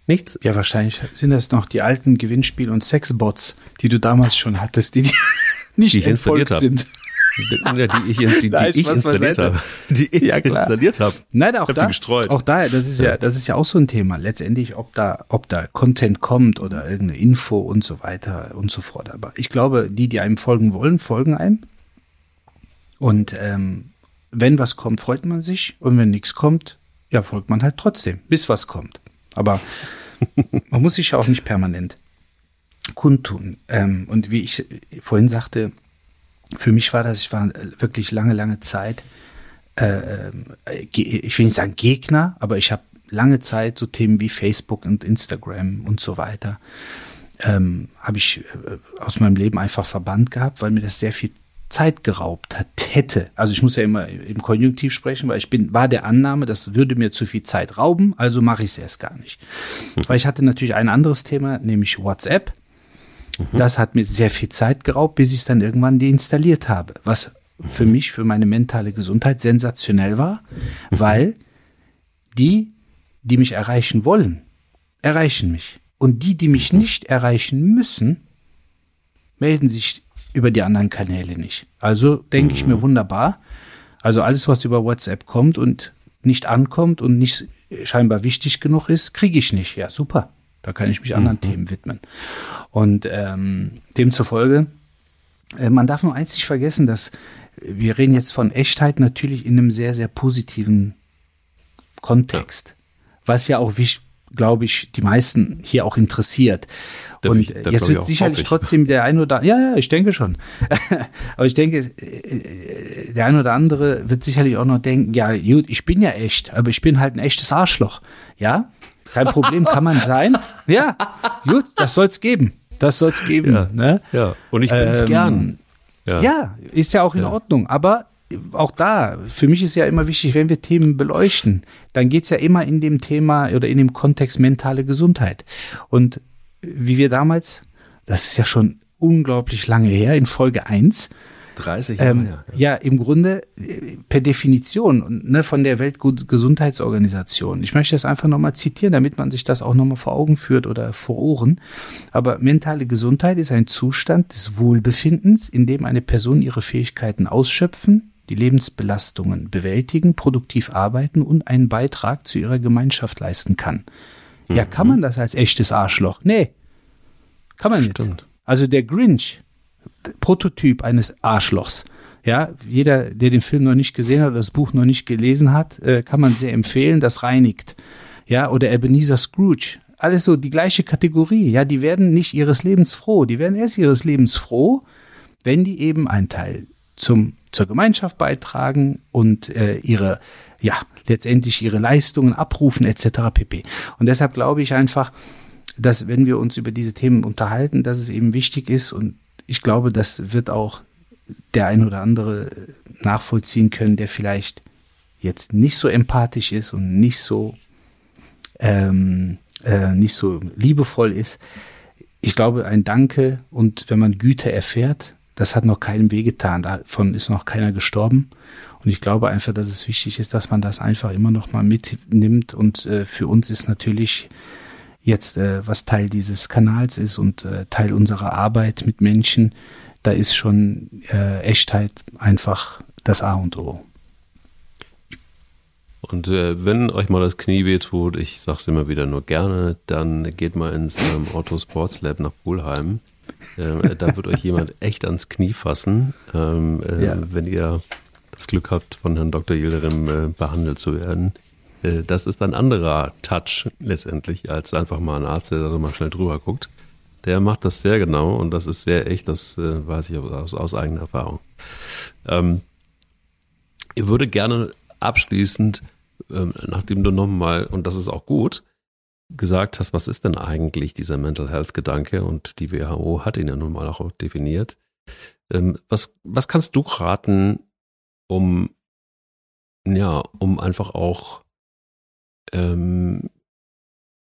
Nichts. Ja, wahrscheinlich sind das noch die alten Gewinnspiel- und Sexbots, die du damals schon hattest, die, die nicht die ich installiert sind die ich, die, die Nein, ich installiert habe. Die ich ja, installiert habe. Nein, auch da, auch da, das ist ja, das ist ja auch so ein Thema. Letztendlich, ob da, ob da Content kommt oder irgendeine Info und so weiter und so fort. Aber ich glaube, die, die einem folgen wollen, folgen einem. Und ähm, wenn was kommt, freut man sich. Und wenn nichts kommt, ja, folgt man halt trotzdem, bis was kommt. Aber man muss sich ja auch nicht permanent kundtun. Ähm, und wie ich vorhin sagte, für mich war das, ich war wirklich lange, lange Zeit, äh, äh ich will nicht sagen Gegner, aber ich habe lange Zeit so Themen wie Facebook und Instagram und so weiter, ähm, habe ich äh, aus meinem Leben einfach verbannt gehabt, weil mir das sehr viel Zeit geraubt hat, hätte. Also ich muss ja immer im Konjunktiv sprechen, weil ich bin, war der Annahme, das würde mir zu viel Zeit rauben, also mache ich es erst gar nicht. Hm. Weil ich hatte natürlich ein anderes Thema, nämlich WhatsApp. Mhm. Das hat mir sehr viel Zeit geraubt, bis ich es dann irgendwann deinstalliert habe. Was für mich, für meine mentale Gesundheit sensationell war, mhm. weil die, die mich erreichen wollen, erreichen mich. Und die, die mich mhm. nicht erreichen müssen, melden sich über die anderen Kanäle nicht. Also denke ich mir wunderbar. Also alles, was über WhatsApp kommt und nicht ankommt und nicht scheinbar wichtig genug ist, kriege ich nicht. Ja, super. Da kann ich mich anderen mhm. Themen widmen. Und ähm, demzufolge, äh, man darf nur eins nicht vergessen, dass wir reden jetzt von Echtheit natürlich in einem sehr, sehr positiven Kontext. Ja. Was ja auch, glaube ich, die meisten hier auch interessiert. Darf und ich, jetzt wird sicherlich trotzdem der ein oder ja, ja, ich denke schon. Aber ich denke, äh, der ein oder andere wird sicherlich auch noch denken, ja, gut, ich bin ja echt, aber ich bin halt ein echtes Arschloch. Ja, kein Problem, kann man sein. Ja, gut, das soll es geben. Das soll es geben. Ja, ne? ja. und ich bin es ähm, gern. Ja. ja. ist ja auch in ja. Ordnung. Aber auch da, für mich ist ja immer wichtig, wenn wir Themen beleuchten, dann geht es ja immer in dem Thema oder in dem Kontext mentale Gesundheit. Und wie wir damals, das ist ja schon unglaublich lange her, in Folge 1, 30 Jahre, ähm, ja, ja. im Grunde äh, per Definition ne, von der Weltgesundheitsorganisation. Ich möchte das einfach nochmal zitieren, damit man sich das auch nochmal vor Augen führt oder vor Ohren. Aber mentale Gesundheit ist ein Zustand des Wohlbefindens, in dem eine Person ihre Fähigkeiten ausschöpfen, die Lebensbelastungen bewältigen, produktiv arbeiten und einen Beitrag zu ihrer Gemeinschaft leisten kann. Ja, kann man das als echtes Arschloch? Nee, kann man Stimmt. nicht. Also der Grinch, Prototyp eines Arschlochs. Ja, jeder, der den Film noch nicht gesehen hat oder das Buch noch nicht gelesen hat, äh, kann man sehr empfehlen. Das reinigt. Ja, oder Ebenezer Scrooge. Alles so die gleiche Kategorie. Ja, die werden nicht ihres Lebens froh. Die werden erst ihres Lebens froh, wenn die eben einen Teil zum, zur Gemeinschaft beitragen und äh, ihre, ja, letztendlich ihre Leistungen abrufen etc. pp. Und deshalb glaube ich einfach, dass wenn wir uns über diese Themen unterhalten, dass es eben wichtig ist und ich glaube, das wird auch der ein oder andere nachvollziehen können, der vielleicht jetzt nicht so empathisch ist und nicht so ähm, äh, nicht so liebevoll ist. Ich glaube, ein Danke und wenn man Güte erfährt, das hat noch keinem wehgetan, davon ist noch keiner gestorben. Und ich glaube einfach, dass es wichtig ist, dass man das einfach immer noch mal mitnimmt. Und äh, für uns ist natürlich jetzt, äh, was Teil dieses Kanals ist und äh, Teil unserer Arbeit mit Menschen, da ist schon äh, Echtheit einfach das A und O. Und äh, wenn euch mal das Knie wehtut, ich sag's immer wieder nur gerne, dann geht mal ins ähm, Auto Sports Lab nach Pulheim. Ähm, da wird euch jemand echt ans Knie fassen, ähm, äh, ja. wenn ihr das Glück habt, von Herrn Dr. Yildirim äh, behandelt zu werden. Äh, das ist ein anderer Touch letztendlich, als einfach mal ein Arzt, der da mal schnell drüber guckt. Der macht das sehr genau und das ist sehr echt, das äh, weiß ich aus, aus eigener Erfahrung. Ähm, ich würde gerne abschließend ähm, nachdem du nochmal, und das ist auch gut, gesagt hast, was ist denn eigentlich dieser Mental Health Gedanke und die WHO hat ihn ja nun mal auch definiert. Ähm, was, was kannst du raten, um, ja, um einfach auch ähm,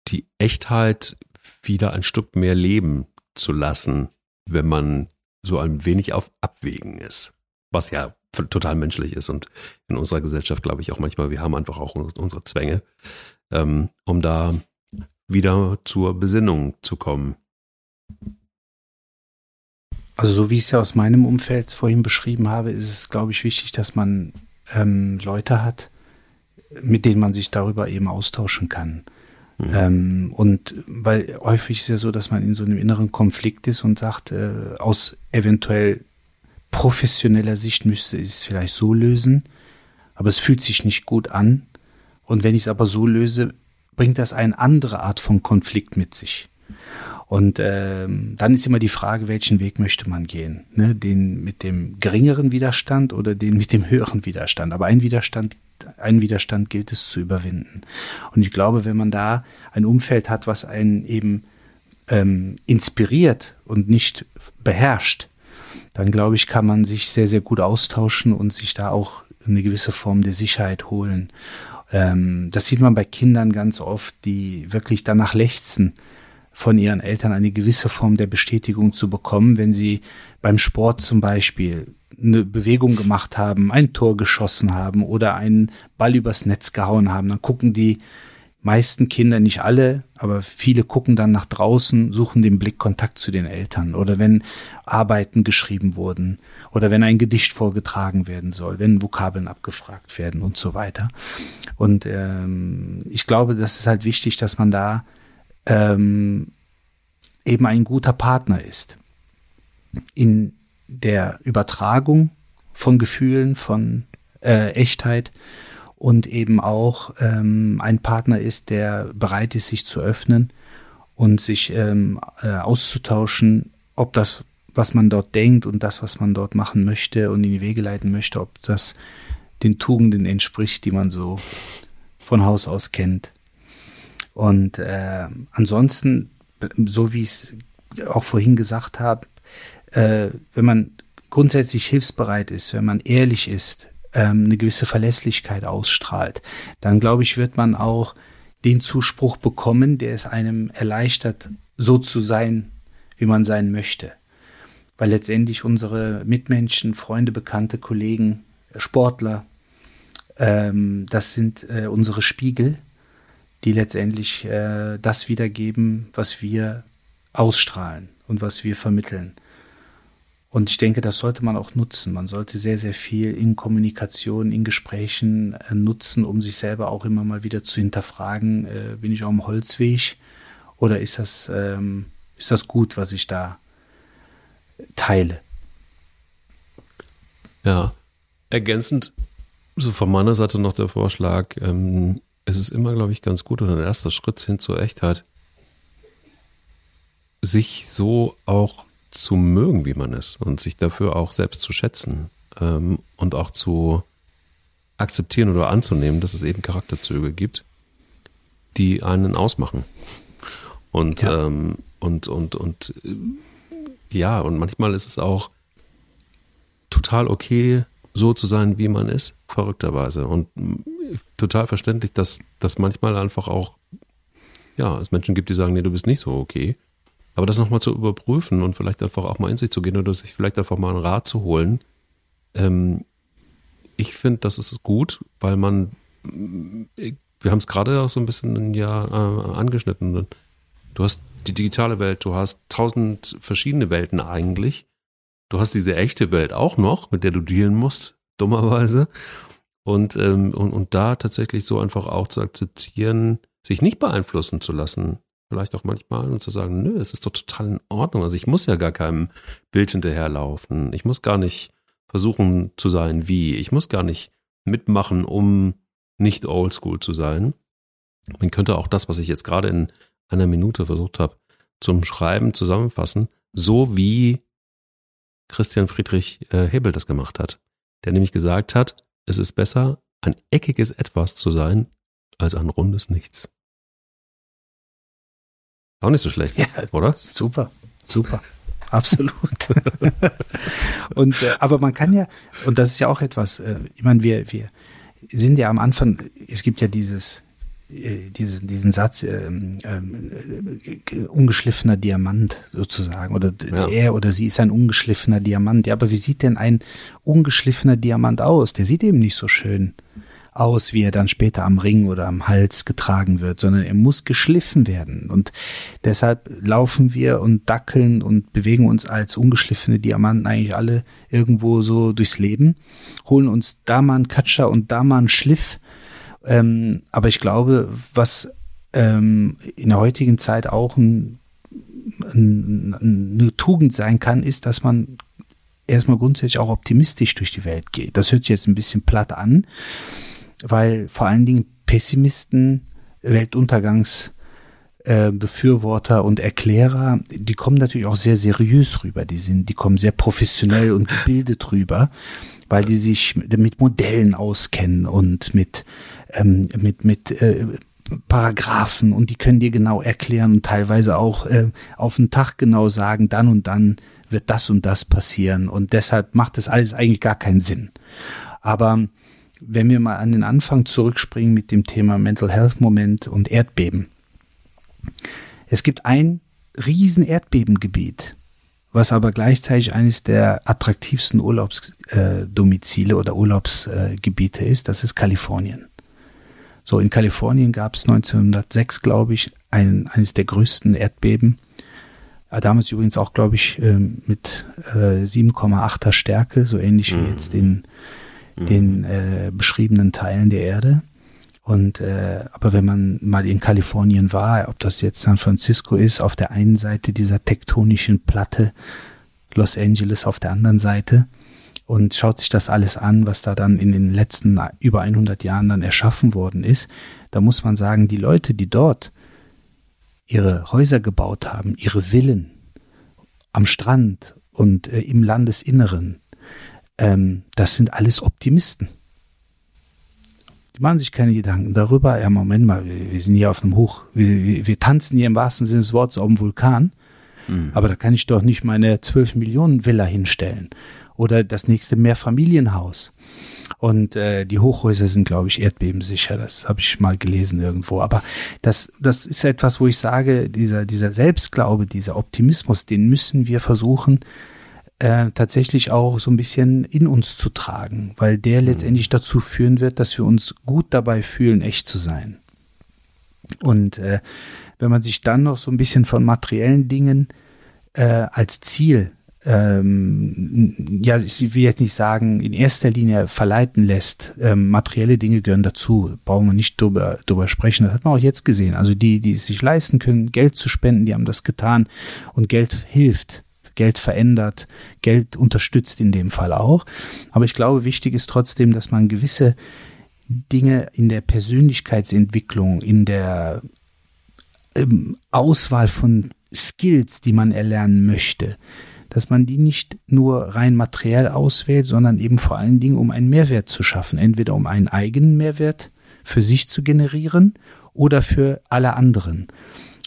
die Echtheit wieder ein Stück mehr leben zu lassen, wenn man so ein wenig auf Abwägen ist? Was ja total menschlich ist und in unserer Gesellschaft glaube ich auch manchmal, wir haben einfach auch unsere Zwänge, ähm, um da wieder zur Besinnung zu kommen. Also so wie ich es ja aus meinem Umfeld vorhin beschrieben habe, ist es, glaube ich, wichtig, dass man ähm, Leute hat, mit denen man sich darüber eben austauschen kann. Mhm. Ähm, und weil häufig ist es ja so, dass man in so einem inneren Konflikt ist und sagt, äh, aus eventuell professioneller Sicht müsste ich es vielleicht so lösen, aber es fühlt sich nicht gut an. Und wenn ich es aber so löse, bringt das eine andere Art von Konflikt mit sich. Und ähm, dann ist immer die Frage, welchen Weg möchte man gehen? Ne? Den mit dem geringeren Widerstand oder den mit dem höheren Widerstand. Aber ein Widerstand, einen Widerstand gilt es zu überwinden. Und ich glaube, wenn man da ein Umfeld hat, was einen eben ähm, inspiriert und nicht beherrscht, dann glaube ich, kann man sich sehr, sehr gut austauschen und sich da auch eine gewisse Form der Sicherheit holen. Ähm, das sieht man bei Kindern ganz oft, die wirklich danach lechzen, von ihren Eltern eine gewisse Form der Bestätigung zu bekommen, wenn sie beim Sport zum Beispiel eine Bewegung gemacht haben, ein Tor geschossen haben oder einen Ball übers Netz gehauen haben, dann gucken die meisten Kinder, nicht alle, aber viele gucken dann nach draußen, suchen den Blickkontakt zu den Eltern oder wenn Arbeiten geschrieben wurden oder wenn ein Gedicht vorgetragen werden soll, wenn Vokabeln abgefragt werden und so weiter. Und ähm, ich glaube, das ist halt wichtig, dass man da ähm, eben ein guter Partner ist in der Übertragung von Gefühlen, von äh, Echtheit und eben auch ähm, ein Partner ist, der bereit ist, sich zu öffnen und sich ähm, äh, auszutauschen, ob das, was man dort denkt und das, was man dort machen möchte und in die Wege leiten möchte, ob das den Tugenden entspricht, die man so von Haus aus kennt. Und äh, ansonsten, so wie ich es auch vorhin gesagt habe, äh, wenn man grundsätzlich hilfsbereit ist, wenn man ehrlich ist, ähm, eine gewisse Verlässlichkeit ausstrahlt, dann glaube ich, wird man auch den Zuspruch bekommen, der es einem erleichtert, so zu sein, wie man sein möchte. Weil letztendlich unsere Mitmenschen, Freunde, Bekannte, Kollegen, Sportler, ähm, das sind äh, unsere Spiegel, die letztendlich äh, das wiedergeben, was wir ausstrahlen und was wir vermitteln. Und ich denke, das sollte man auch nutzen. Man sollte sehr, sehr viel in Kommunikation, in Gesprächen äh, nutzen, um sich selber auch immer mal wieder zu hinterfragen, äh, bin ich auf dem Holzweg oder ist das, ähm, ist das gut, was ich da teile? Ja. Ergänzend, so von meiner Seite noch der Vorschlag, ähm, es ist immer, glaube ich, ganz gut und ein erster Schritt hin zur Echtheit, sich so auch zu mögen, wie man ist und sich dafür auch selbst zu schätzen ähm, und auch zu akzeptieren oder anzunehmen, dass es eben Charakterzüge gibt, die einen ausmachen. Und, ja. ähm, und, und, und äh, ja, und manchmal ist es auch total okay, so zu sein, wie man ist, verrückterweise. Und äh, total verständlich, dass, dass manchmal einfach auch, ja, es Menschen gibt, die sagen, nee, du bist nicht so okay. Aber das nochmal zu überprüfen und vielleicht einfach auch mal in sich zu gehen oder sich vielleicht einfach mal einen Rat zu holen, ähm, ich finde, das ist gut, weil man, wir haben es gerade auch so ein bisschen ja äh, angeschnitten. Du hast die digitale Welt, du hast tausend verschiedene Welten eigentlich. Du hast diese echte Welt auch noch, mit der du dealen musst, dummerweise. Und, ähm, und, und da tatsächlich so einfach auch zu akzeptieren, sich nicht beeinflussen zu lassen. Vielleicht auch manchmal und zu sagen, nö, es ist doch total in Ordnung. Also ich muss ja gar keinem Bild hinterherlaufen. Ich muss gar nicht versuchen zu sein wie. Ich muss gar nicht mitmachen, um nicht oldschool zu sein. Man könnte auch das, was ich jetzt gerade in einer Minute versucht habe, zum Schreiben zusammenfassen, so wie Christian Friedrich äh, Hebel das gemacht hat. Der nämlich gesagt hat, es ist besser, ein eckiges Etwas zu sein, als ein rundes Nichts. Auch nicht so schlecht, ja, oder? Super, super. Absolut. und äh, aber man kann ja, und das ist ja auch etwas, äh, ich meine, wir, wir sind ja am Anfang, es gibt ja dieses, äh, diesen, diesen Satz, ähm, ähm, äh, ungeschliffener Diamant sozusagen, oder ja. er oder sie ist ein ungeschliffener Diamant. Ja, aber wie sieht denn ein ungeschliffener Diamant aus? Der sieht eben nicht so schön aus, wie er dann später am Ring oder am Hals getragen wird, sondern er muss geschliffen werden. Und deshalb laufen wir und dackeln und bewegen uns als ungeschliffene Diamanten eigentlich alle irgendwo so durchs Leben, holen uns da mal einen Katscher und da mal einen Schliff. Ähm, aber ich glaube, was ähm, in der heutigen Zeit auch ein, ein, eine Tugend sein kann, ist, dass man erstmal grundsätzlich auch optimistisch durch die Welt geht. Das hört sich jetzt ein bisschen platt an, weil vor allen Dingen Pessimisten, Weltuntergangsbefürworter äh, und Erklärer, die kommen natürlich auch sehr seriös rüber. Die sind, die kommen sehr professionell und gebildet rüber, weil die sich mit Modellen auskennen und mit ähm, mit mit äh, Paragraphen und die können dir genau erklären und teilweise auch äh, auf den Tag genau sagen, dann und dann wird das und das passieren und deshalb macht das alles eigentlich gar keinen Sinn. Aber wenn wir mal an den Anfang zurückspringen mit dem Thema Mental Health Moment und Erdbeben. Es gibt ein riesen Erdbebengebiet, was aber gleichzeitig eines der attraktivsten Urlaubsdomizile oder Urlaubsgebiete ist. Das ist Kalifornien. So, in Kalifornien gab es 1906, glaube ich, ein, eines der größten Erdbeben. Äh, damals übrigens auch, glaube ich, ähm, mit 7,8er äh, Stärke, so ähnlich wie mhm. jetzt den den äh, beschriebenen Teilen der Erde. Und äh, aber wenn man mal in Kalifornien war, ob das jetzt San Francisco ist, auf der einen Seite dieser tektonischen Platte, Los Angeles auf der anderen Seite und schaut sich das alles an, was da dann in den letzten über 100 Jahren dann erschaffen worden ist, da muss man sagen, die Leute, die dort ihre Häuser gebaut haben, ihre Villen am Strand und äh, im Landesinneren, ähm, das sind alles Optimisten. Die machen sich keine Gedanken darüber. Ja, Moment mal, wir, wir sind hier auf einem Hoch, wir, wir, tanzen hier im wahrsten Sinne des Wortes auf dem Vulkan. Mhm. Aber da kann ich doch nicht meine 12 Millionen Villa hinstellen oder das nächste Mehrfamilienhaus. Und äh, die Hochhäuser sind, glaube ich, erdbebensicher. Das habe ich mal gelesen irgendwo. Aber das, das ist etwas, wo ich sage, dieser, dieser Selbstglaube, dieser Optimismus, den müssen wir versuchen, äh, tatsächlich auch so ein bisschen in uns zu tragen, weil der mhm. letztendlich dazu führen wird, dass wir uns gut dabei fühlen, echt zu sein. Und äh, wenn man sich dann noch so ein bisschen von materiellen Dingen äh, als Ziel, ähm, ja, ich will jetzt nicht sagen, in erster Linie verleiten lässt, ähm, materielle Dinge gehören dazu, brauchen wir nicht drüber, drüber sprechen. Das hat man auch jetzt gesehen. Also die, die es sich leisten können, Geld zu spenden, die haben das getan und Geld hilft Geld verändert, Geld unterstützt in dem Fall auch. Aber ich glaube, wichtig ist trotzdem, dass man gewisse Dinge in der Persönlichkeitsentwicklung, in der ähm, Auswahl von Skills, die man erlernen möchte, dass man die nicht nur rein materiell auswählt, sondern eben vor allen Dingen, um einen Mehrwert zu schaffen. Entweder um einen eigenen Mehrwert für sich zu generieren oder für alle anderen.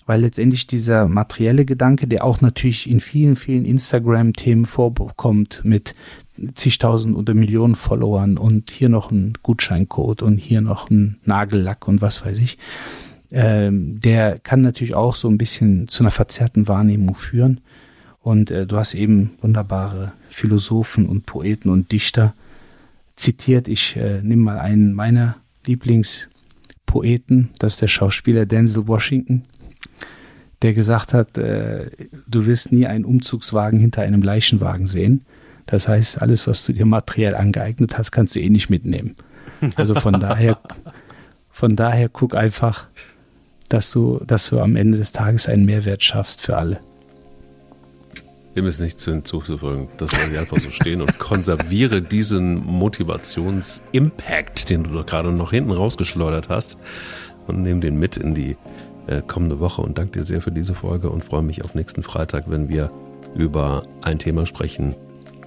Weil letztendlich dieser materielle Gedanke, der auch natürlich in vielen, vielen Instagram-Themen vorkommt mit zigtausend oder Millionen Followern und hier noch ein Gutscheincode und hier noch ein Nagellack und was weiß ich, ähm, der kann natürlich auch so ein bisschen zu einer verzerrten Wahrnehmung führen. Und äh, du hast eben wunderbare Philosophen und Poeten und Dichter zitiert. Ich äh, nehme mal einen meiner Lieblingspoeten, das ist der Schauspieler Denzel Washington, der gesagt hat, äh, du wirst nie einen Umzugswagen hinter einem Leichenwagen sehen. Das heißt, alles, was du dir materiell angeeignet hast, kannst du eh nicht mitnehmen. Also von daher, von daher guck einfach, dass du, dass du am Ende des Tages einen Mehrwert schaffst für alle. Dem ist nichts hinzuzufügen. Das soll ich einfach so stehen und konserviere diesen Motivationsimpact, den du doch gerade noch hinten rausgeschleudert hast und nehme den mit in die äh, kommende Woche und danke dir sehr für diese Folge und freue mich auf nächsten Freitag, wenn wir über ein Thema sprechen,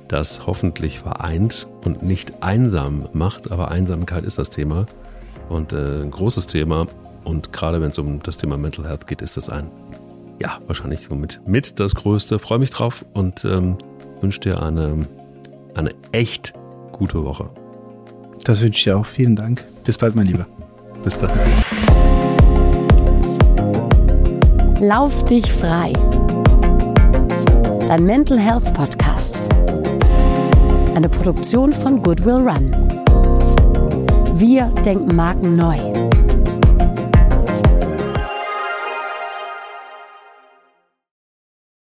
das hoffentlich vereint und nicht einsam macht, aber Einsamkeit ist das Thema und äh, ein großes Thema und gerade wenn es um das Thema Mental Health geht, ist das ein ja, wahrscheinlich so mit, mit das Größte. Freue mich drauf und ähm, wünsche dir eine, eine echt gute Woche. Das wünsche ich dir auch. Vielen Dank. Bis bald, mein Lieber. Bis dann. Lauf dich frei. Dein Mental Health Podcast. Eine Produktion von Goodwill Run. Wir denken Marken neu.